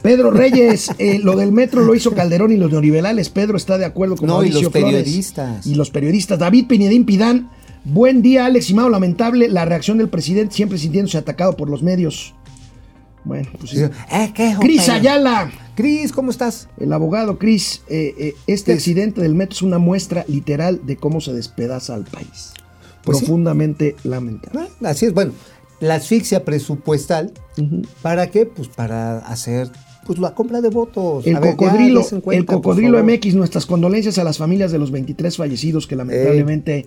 Pedro Reyes, eh, lo del metro lo hizo Calderón y los neoliberales. Pedro está de acuerdo con No, y Mauricio los Flores. periodistas. Y los periodistas. David Pinedín Pidán. Buen día, Alex y Mau. Lamentable la reacción del presidente, siempre sintiéndose atacado por los medios. Bueno, pues sí. Eh, ¿qué? Cris Ayala, Cris, ¿cómo estás? el abogado Cris. eh, eh, este ¿Qué? accidente del metro es una muestra literal de cómo se despedaza al país. Pues sí. Profundamente lamentable. Ah, Así es, bueno, la asfixia presupuestal, ¿para qué? Pues para hacer pues la compra de votos. El A ver, cocodrilo, en cuenta, el cocodrilo. MX, nuestras condolencias a las familias de los 23 fallecidos, que lamentablemente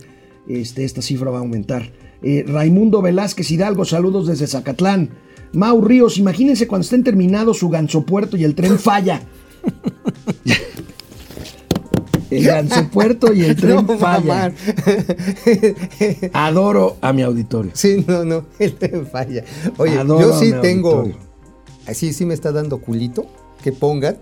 este, esta cifra va a aumentar. Eh, Raimundo Velázquez Hidalgo, saludos desde Zacatlán. Mau Ríos, imagínense cuando estén terminados su gansopuerto y el tren falla. el gansopuerto y el tren No, falla. mamá. Adoro a mi auditorio. Sí, no, no, el tren falla. Oye, Adoro yo sí tengo, auditorio. así sí me está dando culito que pongan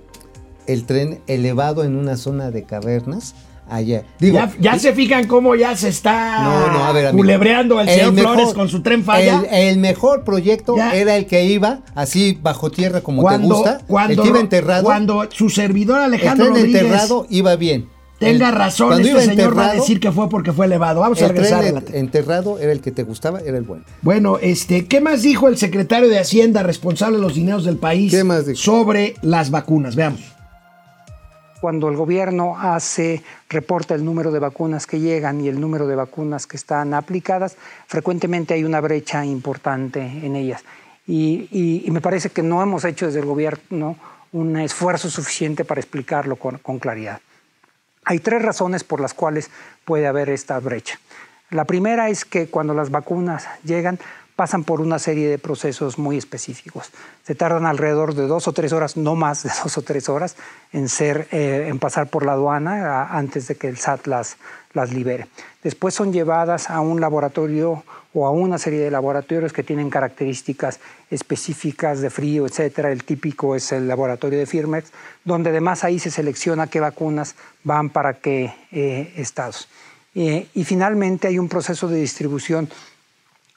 el tren elevado en una zona de cavernas allá. Digo, ya, ya se fijan cómo ya se está no, no, a ver, amigo. culebreando el, señor Flores con su tren falla. El, el mejor proyecto Ya. era el que iba así bajo tierra como cuando, te gusta. cuando, el que iba enterrado. cuando su servidor el Alejandro tren Rodríguez enterrado iba bien. tenga El- razón, cuando este iba señor va a enterrado, decir que fue porque fue elevado. Vamos a el regresar tren a la enterrado era el que te gustaba, era el bueno. Bueno, este, ¿qué más dijo el secretario de Hacienda responsable de los dineros del país ¿Qué más dijo? sobre las vacunas? Veamos. Cuando el gobierno hace, reporta el número de vacunas que llegan y el número de vacunas que están aplicadas, frecuentemente hay una brecha importante en ellas. Y, y- y me parece que no hemos hecho desde el gobierno un esfuerzo suficiente para explicarlo con, con claridad. Hay tres razones por las cuales puede haber esta brecha. La primera es que cuando las vacunas llegan, pasan por una serie de procesos muy específicos. Se tardan alrededor de dos o tres horas, no más de dos o tres horas, en, ser, eh, en pasar por la aduana antes de que el SAT las, las libere. Después son llevadas a un laboratorio o a una serie de laboratorios que tienen características específicas de frío, etcétera. El típico es el laboratorio de Firmex, donde además ahí se selecciona qué vacunas van para qué eh, estados. Eh, y finalmente hay un proceso de distribución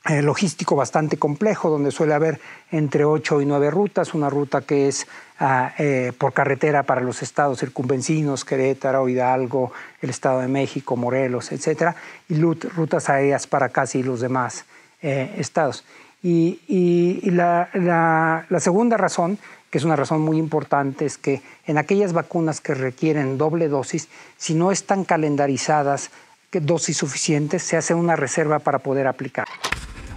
eh, logístico bastante complejo, donde suele haber entre 8 y 9 rutas, una ruta que es ah, eh, por carretera para los estados circunvencinos, Querétaro, Hidalgo, el Estado de México, Morelos, etcétera, y rutas aéreas para casi los demás estados. Y, la, segunda razón que es una razón muy importante, es que en aquellas vacunas que requieren doble dosis, si no están calendarizadas dosis suficientes, se hace una reserva para poder aplicar.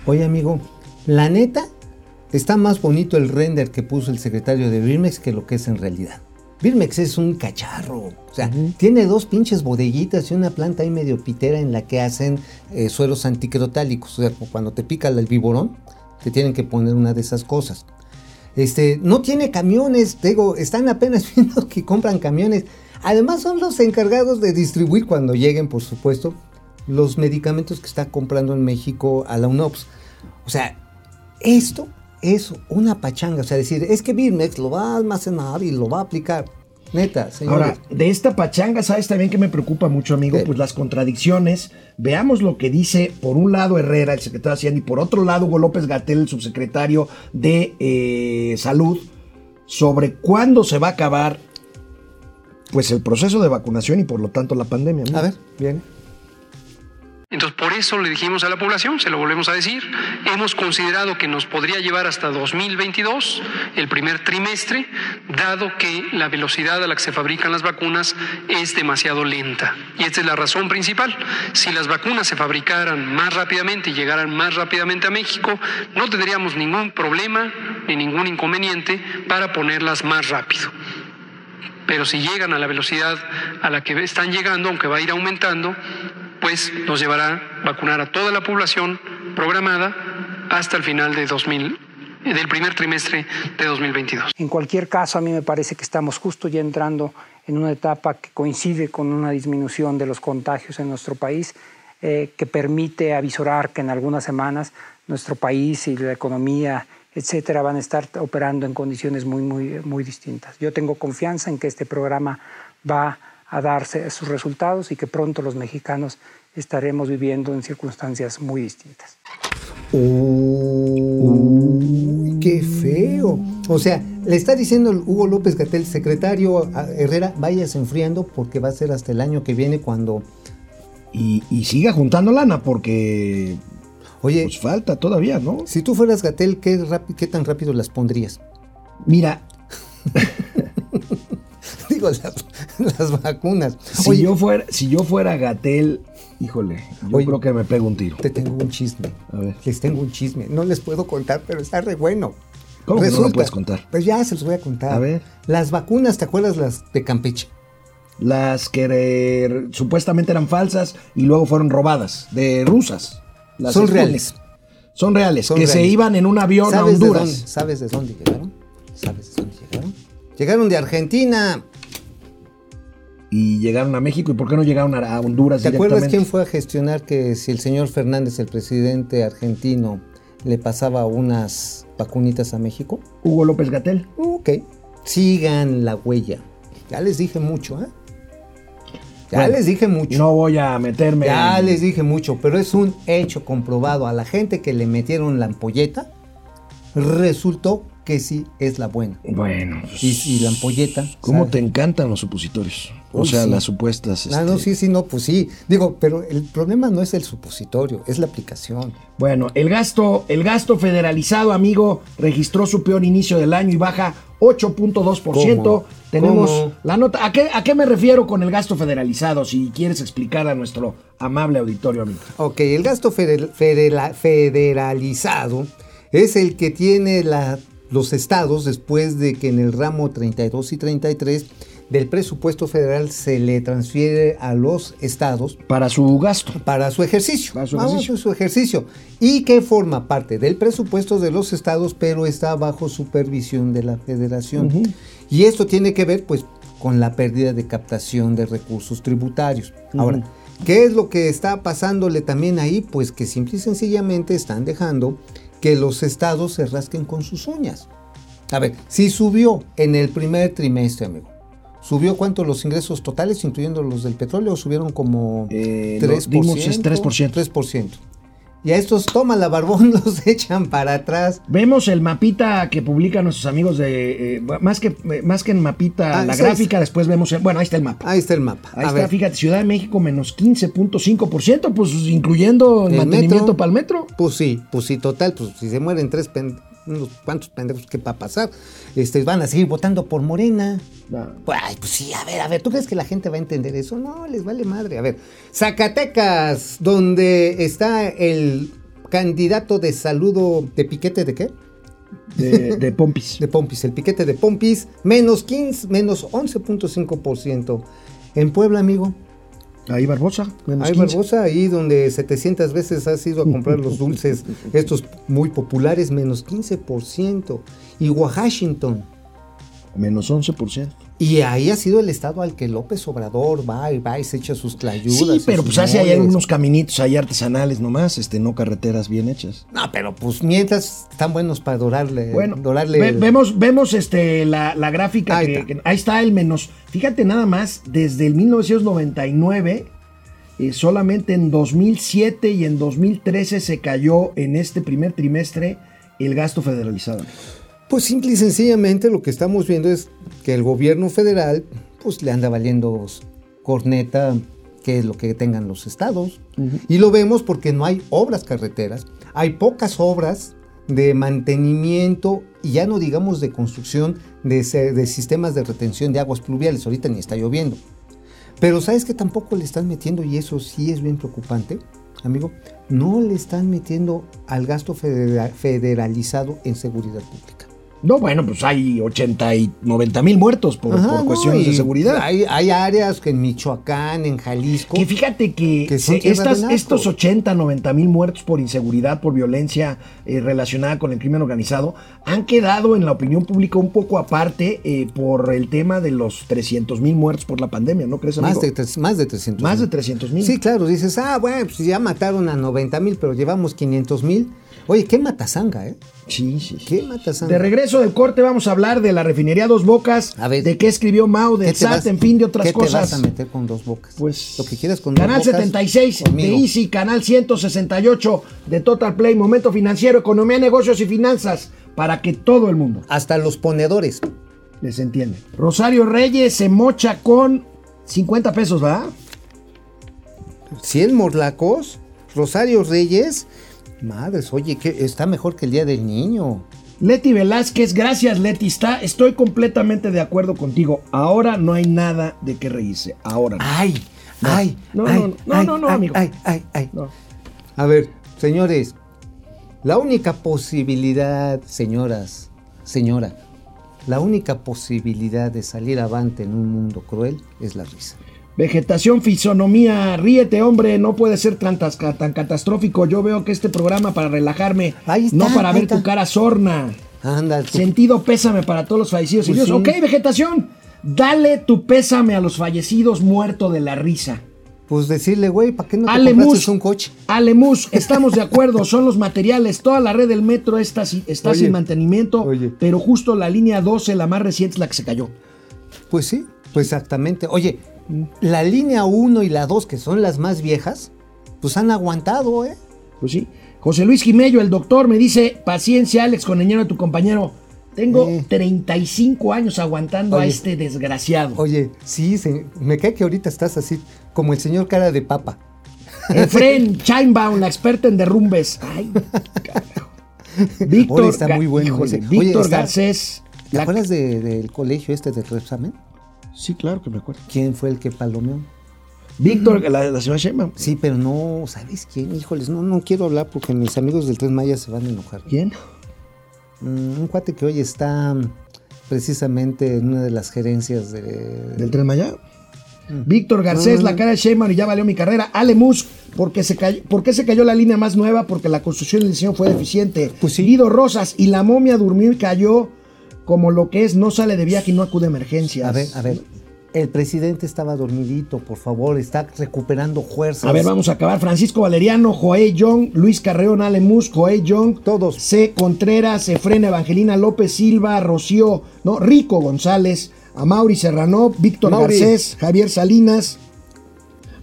Oye amigo, la neta, está más bonito el render que puso el secretario de Birmex que lo que es en realidad. Birmex es un cacharro, o sea, tiene dos pinches bodeguitas y una planta ahí medio pitera en la que hacen eh, suelos anticrotálicos, o sea, cuando te pica el viborón, te tienen que poner una de esas cosas. Este, no tiene camiones, digo, están apenas viendo que compran camiones. Además son los encargados de distribuir cuando lleguen, por supuesto, los medicamentos que está comprando en México a la UNOPS. O sea, esto es una pachanga. O sea, decir, es que Birmex lo va a almacenar y lo va a aplicar. Neta, señor. Ahora, de esta pachanga, ¿sabes también que me preocupa mucho, amigo? Pues las contradicciones. Veamos lo que dice, por un lado, Herrera, el secretario de Hacienda, y por otro lado, Hugo López Gatel, el subsecretario de eh, Salud, sobre cuándo se va a acabar pues el proceso de vacunación y por lo tanto la pandemia. A ver, viene. Entonces, por eso le dijimos a la población, se lo volvemos a decir, hemos considerado que nos podría llevar hasta 2022, el primer trimestre, dado que la velocidad a la que se fabrican las vacunas es demasiado lenta. Y esta es la razón principal. Si las vacunas se fabricaran más rápidamente y llegaran más rápidamente a México, no tendríamos ningún problema ni ningún inconveniente para ponerlas más rápido pero si llegan a la velocidad a la que están llegando, aunque va a ir aumentando, pues nos llevará a vacunar a toda la población programada hasta el final de 2000, del primer trimestre de 2022. En cualquier caso, a mí me parece que estamos justo ya entrando en una etapa que coincide con una disminución de los contagios en nuestro país, eh, que permite avisorar que en algunas semanas nuestro país y la economía, etcétera, van a estar operando en condiciones muy, muy, muy distintas. Yo tengo confianza en que este programa va a darse sus resultados y que pronto los mexicanos estaremos viviendo en circunstancias muy distintas. Uy, qué feo. O sea, le está diciendo Hugo López Gatel, secretario Herrera, vayas enfriando porque va a ser hasta el año que viene cuando... Y, siga juntando lana porque... Oye, pues falta todavía, ¿no? Si tú fueras Gatel, ¿qué, qué tan rápido las pondrías? Mira, Las, vacunas. Si, yo fuera, si yo fuera Gatel, híjole, yo creo que me pego un tiro. Te tengo un chisme. A ver. Les tengo un chisme. No les puedo contar, pero está re bueno. ¿Cómo que no lo puedes contar? Pues ya se los voy a contar. A ver. Las vacunas, ¿te acuerdas las de Campeche? Las que eh, supuestamente eran falsas y luego fueron robadas, de rusas. Son reales. Son reales, que se iban en un avión a Honduras. ¿Sabes de dónde llegaron? ¿Sabes de dónde llegaron? Llegaron de Argentina. Y llegaron a México. ¿Y por qué no llegaron a Honduras ¿Te acuerdas quién fue a gestionar que si el señor Fernández, el presidente argentino, le pasaba unas vacunitas a México? Hugo López Gatel. Ok. Sigan la huella. Ya les dije mucho, ¿eh? Ya les dije mucho. No voy a meterme. Ya les dije mucho, pero es un hecho comprobado. A la gente que le metieron la ampolleta, resultó que sí es la buena. Bueno. y, la ampolleta. ¿Cómo te encantan los supositorios? O sea, las supuestas. Ah, no, este, sí, sí, no, pues sí. Digo, pero el problema no es el supositorio, es la aplicación. Bueno, el gasto, el gasto federalizado, amigo, registró su peor inicio del año y baja 8.2%. Tenemos la nota. ¿A qué, ¿A qué me refiero con el gasto federalizado? Si quieres explicar a nuestro amable auditorio, amigo. Ok, el gasto federalizado es el que tiene la los estados después de que en el ramo 32 y 33 del presupuesto federal se le transfiere a los estados Para su gasto. para su ejercicio. Para su Vamos, ejercicio. su ejercicio. Y que forma parte del presupuesto de los estados, pero está bajo supervisión de la federación. Y esto tiene que ver, pues, con la pérdida de captación de recursos tributarios. Ahora, ¿qué es lo que está pasándole también ahí? Pues que simple y sencillamente están dejando que los estados se rasquen con sus uñas. A ver, si subió en el primer trimestre, amigo. ¿Subió cuánto los ingresos totales, incluyendo los del petróleo? Subieron como Eh, no, 3%. dimos es 3%. 3%. Y a estos, toma la barbón, los echan para atrás. Vemos el mapita que publican nuestros amigos de. eh, más, que, más que en mapita, Ah, la sí, gráfica, después vemos. el- bueno, ahí está el mapa. Ahí está el mapa. Ahí a está, ver, fíjate, Ciudad de México menos 15.5%, pues incluyendo el, ¿El mantenimiento para el metro. Pues sí, pues sí, total, pues si se mueren tres pen- unos cuantos pendejos, ¿qué va a pasar? Este, van a seguir votando por Morena. No. Pues, ay, pues sí, a ver, a ver, ¿tú crees que la gente va a entender eso? No, les vale madre. A ver, Zacatecas, donde está el candidato de saludo de piquete de qué? De, de Pompis. De Pompis, el piquete de Pompis, menos 15, menos 11.5%. En Puebla, amigo, Ahí Barbosa, menos 15. Barbosa, ahí donde 700 veces has ido a comprar los dulces, estos muy populares, menos 15%. Y Washington. Menos 11%. Y ahí ha sido el estado al que López Obrador va y va y se echa sus clayudas. Sí, pero pues hace ahí algunos caminitos ahí artesanales nomás, este, no carreteras bien hechas. No, pero pues mientras están buenos para dorarle. Bueno, dorarle ve- vemos, vemos este, la, la gráfica. Ahí que- está. que- ahí está el menos. Fíjate nada más, desde el 1999, eh, solamente en 2007 y en 2013 se cayó en este primer trimestre el gasto federalizado. Pues simple y sencillamente lo que estamos viendo es que el gobierno federal pues le anda valiendo corneta que es lo que tengan los estados. Y lo vemos porque no hay obras carreteras, hay pocas obras de mantenimiento y ya no digamos de construcción de, de sistemas de retención de aguas pluviales, ahorita ni está lloviendo. Pero sabes que tampoco le están metiendo, y eso sí es bien preocupante, amigo, no le están metiendo al gasto federa- federalizado en seguridad pública. No, bueno, pues hay 80 y 90 mil muertos por, Ajá, por no, cuestiones de seguridad. Hay, hay áreas que en Michoacán, en Jalisco. Que fíjate que, Que se- estas- estos 80, 90 mil muertos por inseguridad, por violencia eh, relacionada con el crimen organizado, han quedado en la opinión pública un poco aparte eh, por el tema de los 300 mil muertos por la pandemia, ¿no crees, amigo? más, de, tres- más de 300 Más de mil. 300 mil. Sí, claro, dices, ah, bueno, pues ya mataron a 90 mil, pero llevamos 500 mil. Oye, qué matazanga, ¿eh? Sí, sí, sí. Qué matazanga. De regreso del corte vamos a hablar de la refinería Dos Bocas, A ver. de qué escribió Mao, ¿Qué del SAT, vas- en fin, de otras ¿qué cosas. te vas a meter con dos bocas? Pues lo que quieras con Canal dos bocas. 76 conmigo. de Easy, Canal 168 de Total Play, Momento Financiero, Economía, Negocios y Finanzas, para que todo el mundo Hasta los ponedores. les entienda. Rosario Reyes se mocha con 50 pesos, ¿verdad? 100 morlacos, Rosario Reyes. Madres, oye, que está mejor que el Día del Niño. Leti Velázquez, gracias Leti, está, estoy completamente de acuerdo contigo. Ahora no hay nada de qué reírse, ahora. no. Ay, ay, No, ay, no, no, ay, no, no, ay, amigo. Ay, ay, ay. No. A ver, señores, la única posibilidad, señoras, señora, la única posibilidad de salir avante en un mundo cruel es la risa. Vegetación, fisonomía, ríete hombre, no puede ser tan, tan catastrófico. Yo veo que este programa para relajarme, Ahí está, no para ahí ver está. tu cara sorna. Anda, Sentido pésame para todos los fallecidos. Pues Dios, sí. ok, vegetación, dale tu pésame a los fallecidos muerto de la risa. pues decirle, güey, ¿para qué no te Alemus, un coche? Alemus, estamos de acuerdo, son los materiales. Toda la red del metro está, está Oye, sin mantenimiento, oye. pero justo la línea 12, la más reciente, es la que se cayó. Pues sí, pues exactamente. Oye, la línea 1 y la 2, que son las más viejas, pues han aguantado, ¿eh? Pues sí. José Luis Jimello, el doctor, me dice, paciencia, Alex, con de tu compañero. Tengo Eh. 35 años aguantando a Oye. este desgraciado. Oye, sí, se- me cae que ahorita estás así, como el señor cara de papa. Efren Chainbaum, la experta en derrumbes. Ay, carajo. Víctor, Oye, está muy bueno híjole. Oye, Víctor está- Garcés. ¿Te la- acuerdas de- del colegio este de Repsamen? Sí, claro que me acuerdo. ¿Quién fue el que palomeó? Víctor, la, la señora Sheinbaum. Sí, pero no, ¿sabes quién? Híjoles, no, no quiero hablar porque mis amigos del Tres Mayas se van a enojar. ¿Quién? Mm, un cuate que hoy está precisamente en una de las gerencias de... ¿Del Tren Maya? Víctor Garcés, la cara de Sheinbaum y ya valió mi carrera. Ale Musk, porque se cayó, ¿por qué se cayó la línea más nueva? Porque la construcción del diseño fue deficiente. Pues sí. Guido Rosas, y la momia durmió y cayó como lo que es, no sale de viaje y no acude a emergencias. A ver, a ver. El presidente estaba dormidito, por favor, está recuperando fuerzas. A ver, vamos a acabar. Francisco Valeriano, Joey Young, Luis Carreón, Ale Musk, Joey Young, Todos. C. Contreras, Efren Evangelina López Silva, Rocío, no, Rico González, Amauri Serrano, Víctor Mauri. Garcés, Javier Salinas,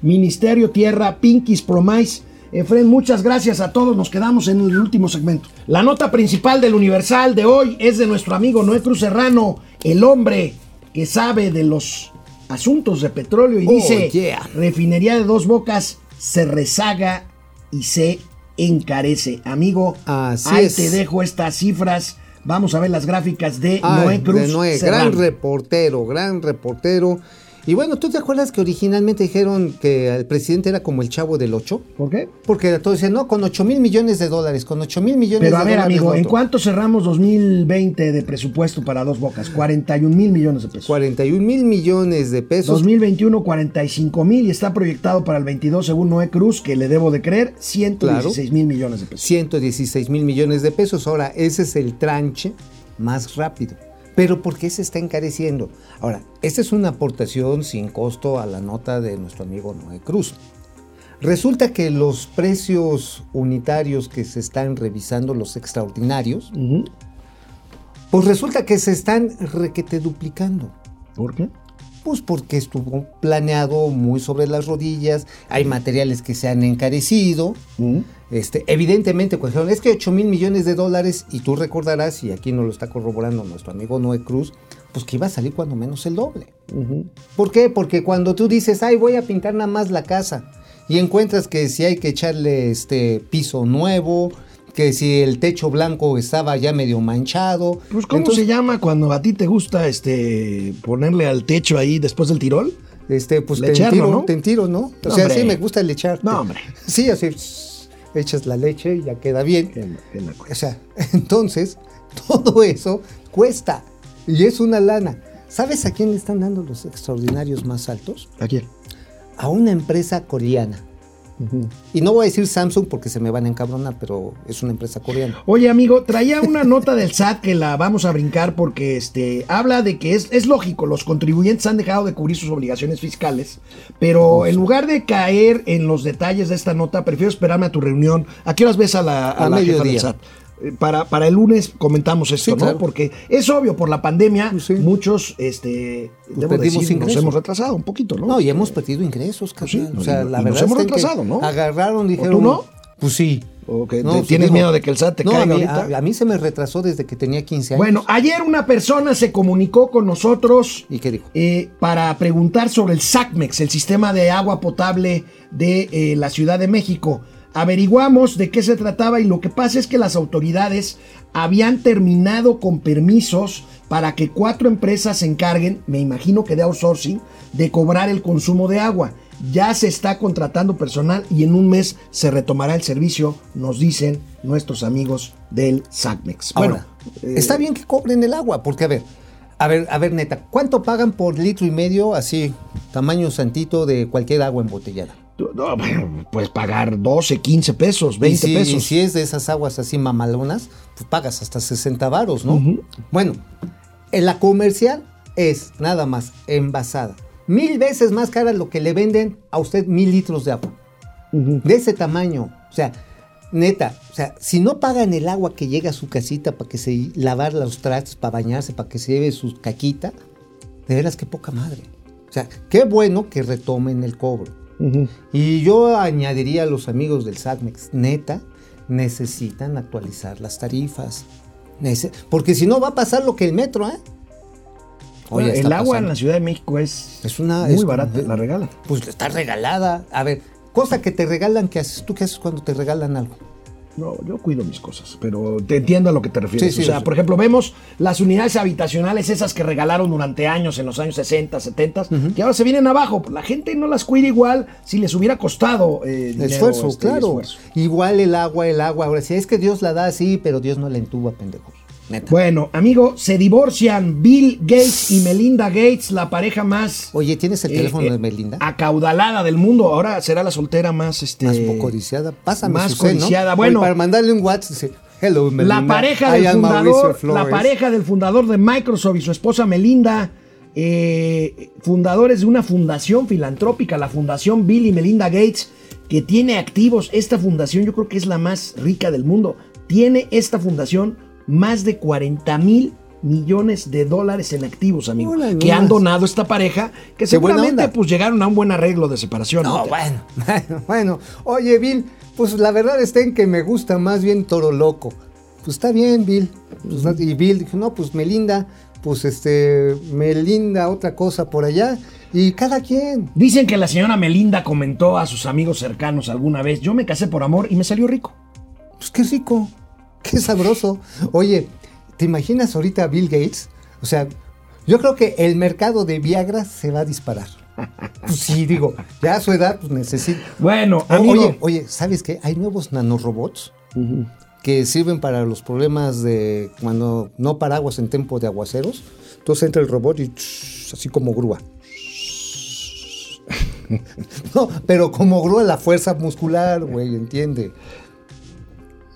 Ministerio Tierra, Pinkies Promise. Efren, muchas gracias a todos. Nos quedamos en el último segmento. La nota principal del Universal de hoy es de nuestro amigo Noé Cruz Serrano, el hombre que sabe de los asuntos de petróleo y Oh, dice, yeah. refinería de dos bocas se rezaga y se encarece. Amigo, Así ahí es. te dejo estas cifras. Vamos a ver las gráficas de Ay, Noé Cruz de Noé, gran reportero, gran reportero. Y bueno, ¿tú te acuerdas que originalmente dijeron que el presidente era como el chavo del 8? ¿Por qué? Porque todos decían, no, con 8 mil millones de dólares, con 8 mil millones Pero a de ver, dólares. amigo, lo ¿en otro". cuánto cerramos 2020 de presupuesto para dos bocas? 41 mil millones de pesos. 41 mil millones de pesos. 2021, 45 mil y está proyectado para el 22, según Noé Cruz, que le debo de creer, 116 mil millones de pesos. 116 mil millones de pesos. Ahora, ese es el tranche más rápido. Pero ¿por qué se está encareciendo? Ahora, esta es una aportación sin costo a la nota de nuestro amigo Noé Cruz. Resulta que los precios unitarios que se están revisando, los extraordinarios, pues resulta que se están requete duplicando. ¿Por qué? Pues porque estuvo planeado muy sobre las rodillas, hay materiales que se han encarecido. Este, evidentemente, pues es que 8 mil millones de dólares, y tú recordarás, y aquí nos lo está corroborando nuestro amigo Noé Cruz, pues que iba a salir cuando menos el doble. ¿Por qué? Porque cuando tú dices, ay, voy a pintar nada más la casa, y encuentras que si hay que echarle este piso nuevo, que si el techo blanco estaba ya medio manchado. Pues, ¿cómo entonces, se llama cuando a ti te gusta este ponerle al techo ahí después del tirol? Este, pues te ¿no? te entiro, ¿no? O No, sea, hombre. sí me gusta el echarte. No, hombre. Sí, así echas la leche y ya queda bien. O sea, entonces, todo eso cuesta. Y es una lana. ¿Sabes a quién le están dando los extraordinarios más altos? ¿A quién? A una empresa coreana. Y no voy a decir Samsung porque se me van a encabronar, pero es una empresa coreana. Oye, amigo, traía una nota del SAT que la vamos a brincar porque este habla de que es, es lógico, los contribuyentes han dejado de cubrir sus obligaciones fiscales, pero en lugar de caer en los detalles de esta nota, prefiero esperarme a tu reunión. ¿A qué horas ves a la, a la jefa del. SAT? Eh, Para, para el lunes comentamos esto, Sí, ¿no? claro. Porque es obvio, por la pandemia, Pues sí. muchos, este, perdimos decir, nos ingresos. hemos retrasado un poquito, ¿no? No, y hemos perdido ingresos, Pues sí, o sea, y la nos verdad hemos es que retrasado, ¿no? Agarraron, dijeron. tú no? Pues sí. ¿O que No, pues ¿Tienes miedo de que el SAT te no, caiga a mí, ahorita? a- a mí se me retrasó desde que tenía 15 años. Bueno, ayer una persona se comunicó con nosotros ¿Y qué dijo? eh, para preguntar sobre el SACMEX, el sistema de agua potable de eh, la Ciudad de México. Averiguamos de qué se trataba y lo que pasa es que las autoridades habían terminado con permisos para que cuatro empresas se encarguen, me imagino que de outsourcing, de cobrar el consumo de agua. Ya se está contratando personal y en un mes se retomará el servicio, nos dicen nuestros amigos del SACMEX. Ahora, eh, está bien que cobren el agua, porque a ver, a ver, a ver, neta, ¿cuánto pagan por litro y medio así, tamaño santito de cualquier agua embotellada? Puedes pagar 12, 15 pesos, 20 y si, pesos. y si es de esas aguas así mamalonas, pues pagas hasta 60 varos, ¿no? Bueno, en la comercial es nada más envasada. Mil veces más cara lo que le venden a usted mil litros de agua. De ese tamaño. O sea, neta, o sea, si no pagan el agua que llega a su casita para que se lavar los trastes, para bañarse, para que se lleve su caquita, de veras que poca madre. O sea, qué bueno que retomen el cobro. Y yo añadiría a los amigos del SATMEX, neta, necesitan actualizar las tarifas. Porque si no va a pasar lo que el metro, ¿eh? Oye, el agua en la Ciudad de México es, Es una- muy es- barata, la regalan. Pues está regalada. A ver, cosa que te regalan, ¿qué haces? ¿Tú qué haces cuando te regalan algo? No, yo cuido mis cosas, pero te entiendo a lo que te refieres. Sí, sí, o sea, sí. por ejemplo, vemos las unidades habitacionales, esas que regalaron durante años, en los años 60, 70, que ahora se vienen abajo. La gente no las cuida igual si les hubiera costado eh, dinero, esfuerzo, este, claro. esfuerzo. Igual el agua, el agua. Ahora sí, es que Dios la da así, pero Dios no la entuba, pendejo. Neta. Bueno, amigo, se divorcian Bill Gates y Melinda Gates, la pareja más Oye, ¿tienes el eh, teléfono eh, de Melinda? acaudalada del mundo. Ahora será la soltera más este Más poco codiciada. Pásame más su codiciada. Oye, Bueno. para mandarle un WhatsApp, hello, Melinda. La pareja del fundador, la Flores". pareja del fundador de Microsoft y su esposa Melinda, eh, fundadores de una fundación filantrópica, la Fundación Bill y Melinda Gates, que tiene activos. Esta fundación yo creo que es la más rica del mundo. Tiene esta fundación más de 40 mil millones de dólares en activos, amigo, Órale, que han donado esta pareja, que Qué seguramente pues llegaron a un buen arreglo de separación. No, ¿no? bueno, bueno, bueno. Oye, Bill, pues la verdad está en que me gusta más bien Toro Loco. Pues está bien, Bill. Pues, y Bill dijo, no, pues Melinda, pues este, Melinda, otra cosa por allá. Y cada quien. Dicen que la señora Melinda comentó a sus amigos cercanos alguna vez, yo me casé por amor y me salió rico. Pues qué rico, qué sabroso. Oye, ¿te imaginas ahorita a Bill Gates? O sea, yo creo que el mercado de Viagra se va a disparar. Pues sí, digo, ya a su edad pues necesita. Bueno, amigo, Oye, oye, ¿sabes qué? Hay nuevos nanorobots que sirven para los problemas de cuando no paraguas en tiempo de aguaceros. Entonces entra el robot y así como grúa. No, pero como grúa la fuerza muscular, güey, entiende.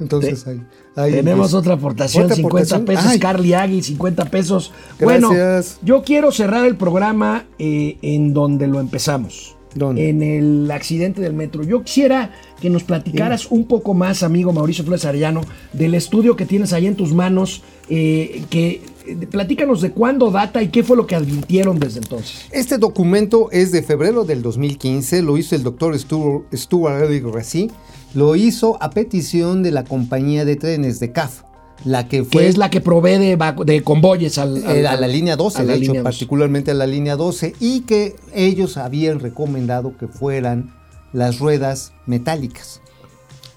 Entonces ahí, ahí Tenemos empieza. otra aportación, ¿Otra 50 aportación? pesos. Ay. Carly Agui, 50 pesos. Gracias. Bueno, yo quiero cerrar el programa eh, en donde lo empezamos. ¿Dónde? En el accidente del metro. Yo quisiera que nos platicaras un poco más, amigo Mauricio Flores Arellano, del estudio que tienes ahí en tus manos. eh, que eh, Platícanos de cuándo data y qué fue lo que advirtieron desde entonces. Este documento es de febrero del 2015, lo hizo el doctor Stuart, Stuart Rassi, lo hizo a petición de la compañía de trenes de CAF, la que fue que es la que provee de, de convoyes al, al- eh, a la línea 12, a la de hecho, línea 12. particularmente a la línea 12, y que ellos habían recomendado que fueran las ruedas metálicas.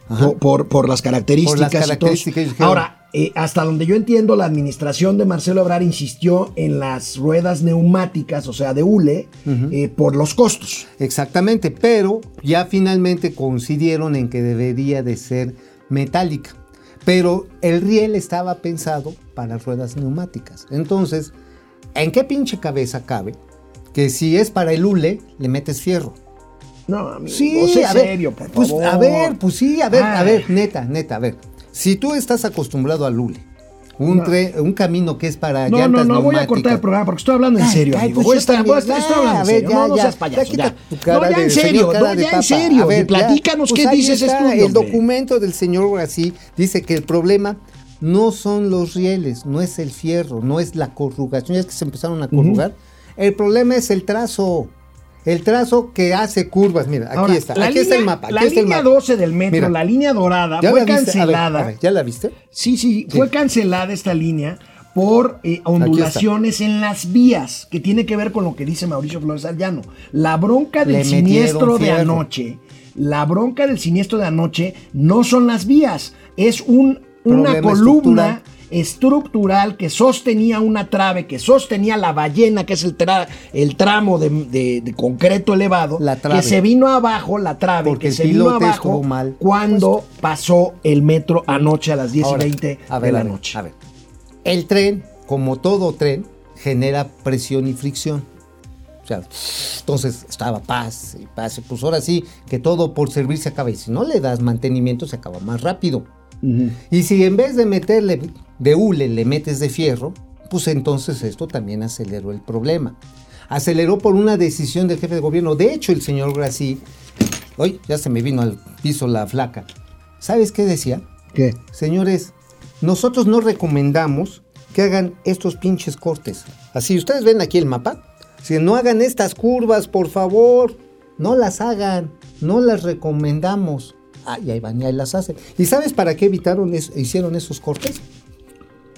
Por, por- por las características. Por las y todo. Ahora, eh, hasta donde yo entiendo, la administración de Marcelo Ebrard insistió en las ruedas neumáticas, o sea, de hule, eh, por los costos. Exactamente, pero ya finalmente coincidieron en que debería de ser metálica. Pero el riel estaba pensado para ruedas neumáticas. Entonces, ¿en qué pinche cabeza cabe que si es para el hule, le metes fierro? No, amigo, Sí, sé a ver, serio, por pues, favor. a ver, pues sí, a ver, a ver, neta, neta, a ver. Si tú estás acostumbrado al hule, un, tre- un camino que es para No, no, llantas no, voy a cortar el programa porque estoy hablando en serio, ay, amigo. pues Voy a estar, también. voy a estar- estoy Ya, hablando en a ver, serio. ya, no, no ya, seas ya payaso, quita ya. tu cara no, ya en serio, no, ya en serio. A ver, ya. platícanos Pues qué ahí dice ese está, estudio. El documento del señor así dice que el problema no son los rieles, no es el fierro, no es la corrugación, ya es que se empezaron a corrugar. El problema es el trazo. El trazo que hace curvas. Mira, aquí Ahora, está. Aquí está el línea- mapa. Aquí La está el línea mapa. 12 del metro, Mira, la línea dorada, ¿ya fue la viste? A ver, cancelada. a ver, ¿Ya la viste? Sí, sí, fue cancelada esta línea por eh, ondulaciones en las vías, que tiene que ver con lo que dice Mauricio Flores Arellano. La bronca del Le siniestro de anoche, la bronca del siniestro de anoche no son las vías, es un, una columna. Estructural que sostenía una trave, que sostenía la ballena, que es el, tra- el tramo de, de- de concreto elevado, La que se vino abajo, la trave, Porque que se vino abajo mal cuando pasó el metro anoche a las 10 Ahora, y 20 a ver, de la a ver, noche. A ver, el tren, como todo tren, genera presión y fricción. O sea, entonces estaba paz y paz. Pues ahora sí, que todo por servir se acaba. Y si no le das mantenimiento, se acaba más rápido. Y si en vez de meterle de hule le metes de fierro, pues entonces esto también aceleró el problema. Aceleró por una decisión del jefe de gobierno. De hecho, el señor Grassi, hoy ya se me vino al piso la flaca. ¿Sabes qué decía? ¿Qué? Señores, nosotros no recomendamos que hagan estos pinches cortes. Así, ustedes ven aquí el mapa. Si no hagan estas curvas, por favor, no las hagan, no las recomendamos. Ah, y ahí van y ahí las hacen. ¿Y sabes para qué evitaron es- hicieron esos cortes?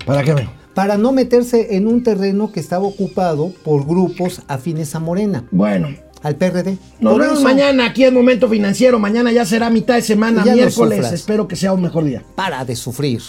¿Para qué? Para no meterse en un terreno que estaba ocupado por grupos afines a Morena, Bueno, al PRD. nos Por vemos eso, mañana aquí en Momento Financiero. Mañana ya será mitad de semana, Ya miércoles. Espero que sea un mejor día. Para de sufrir.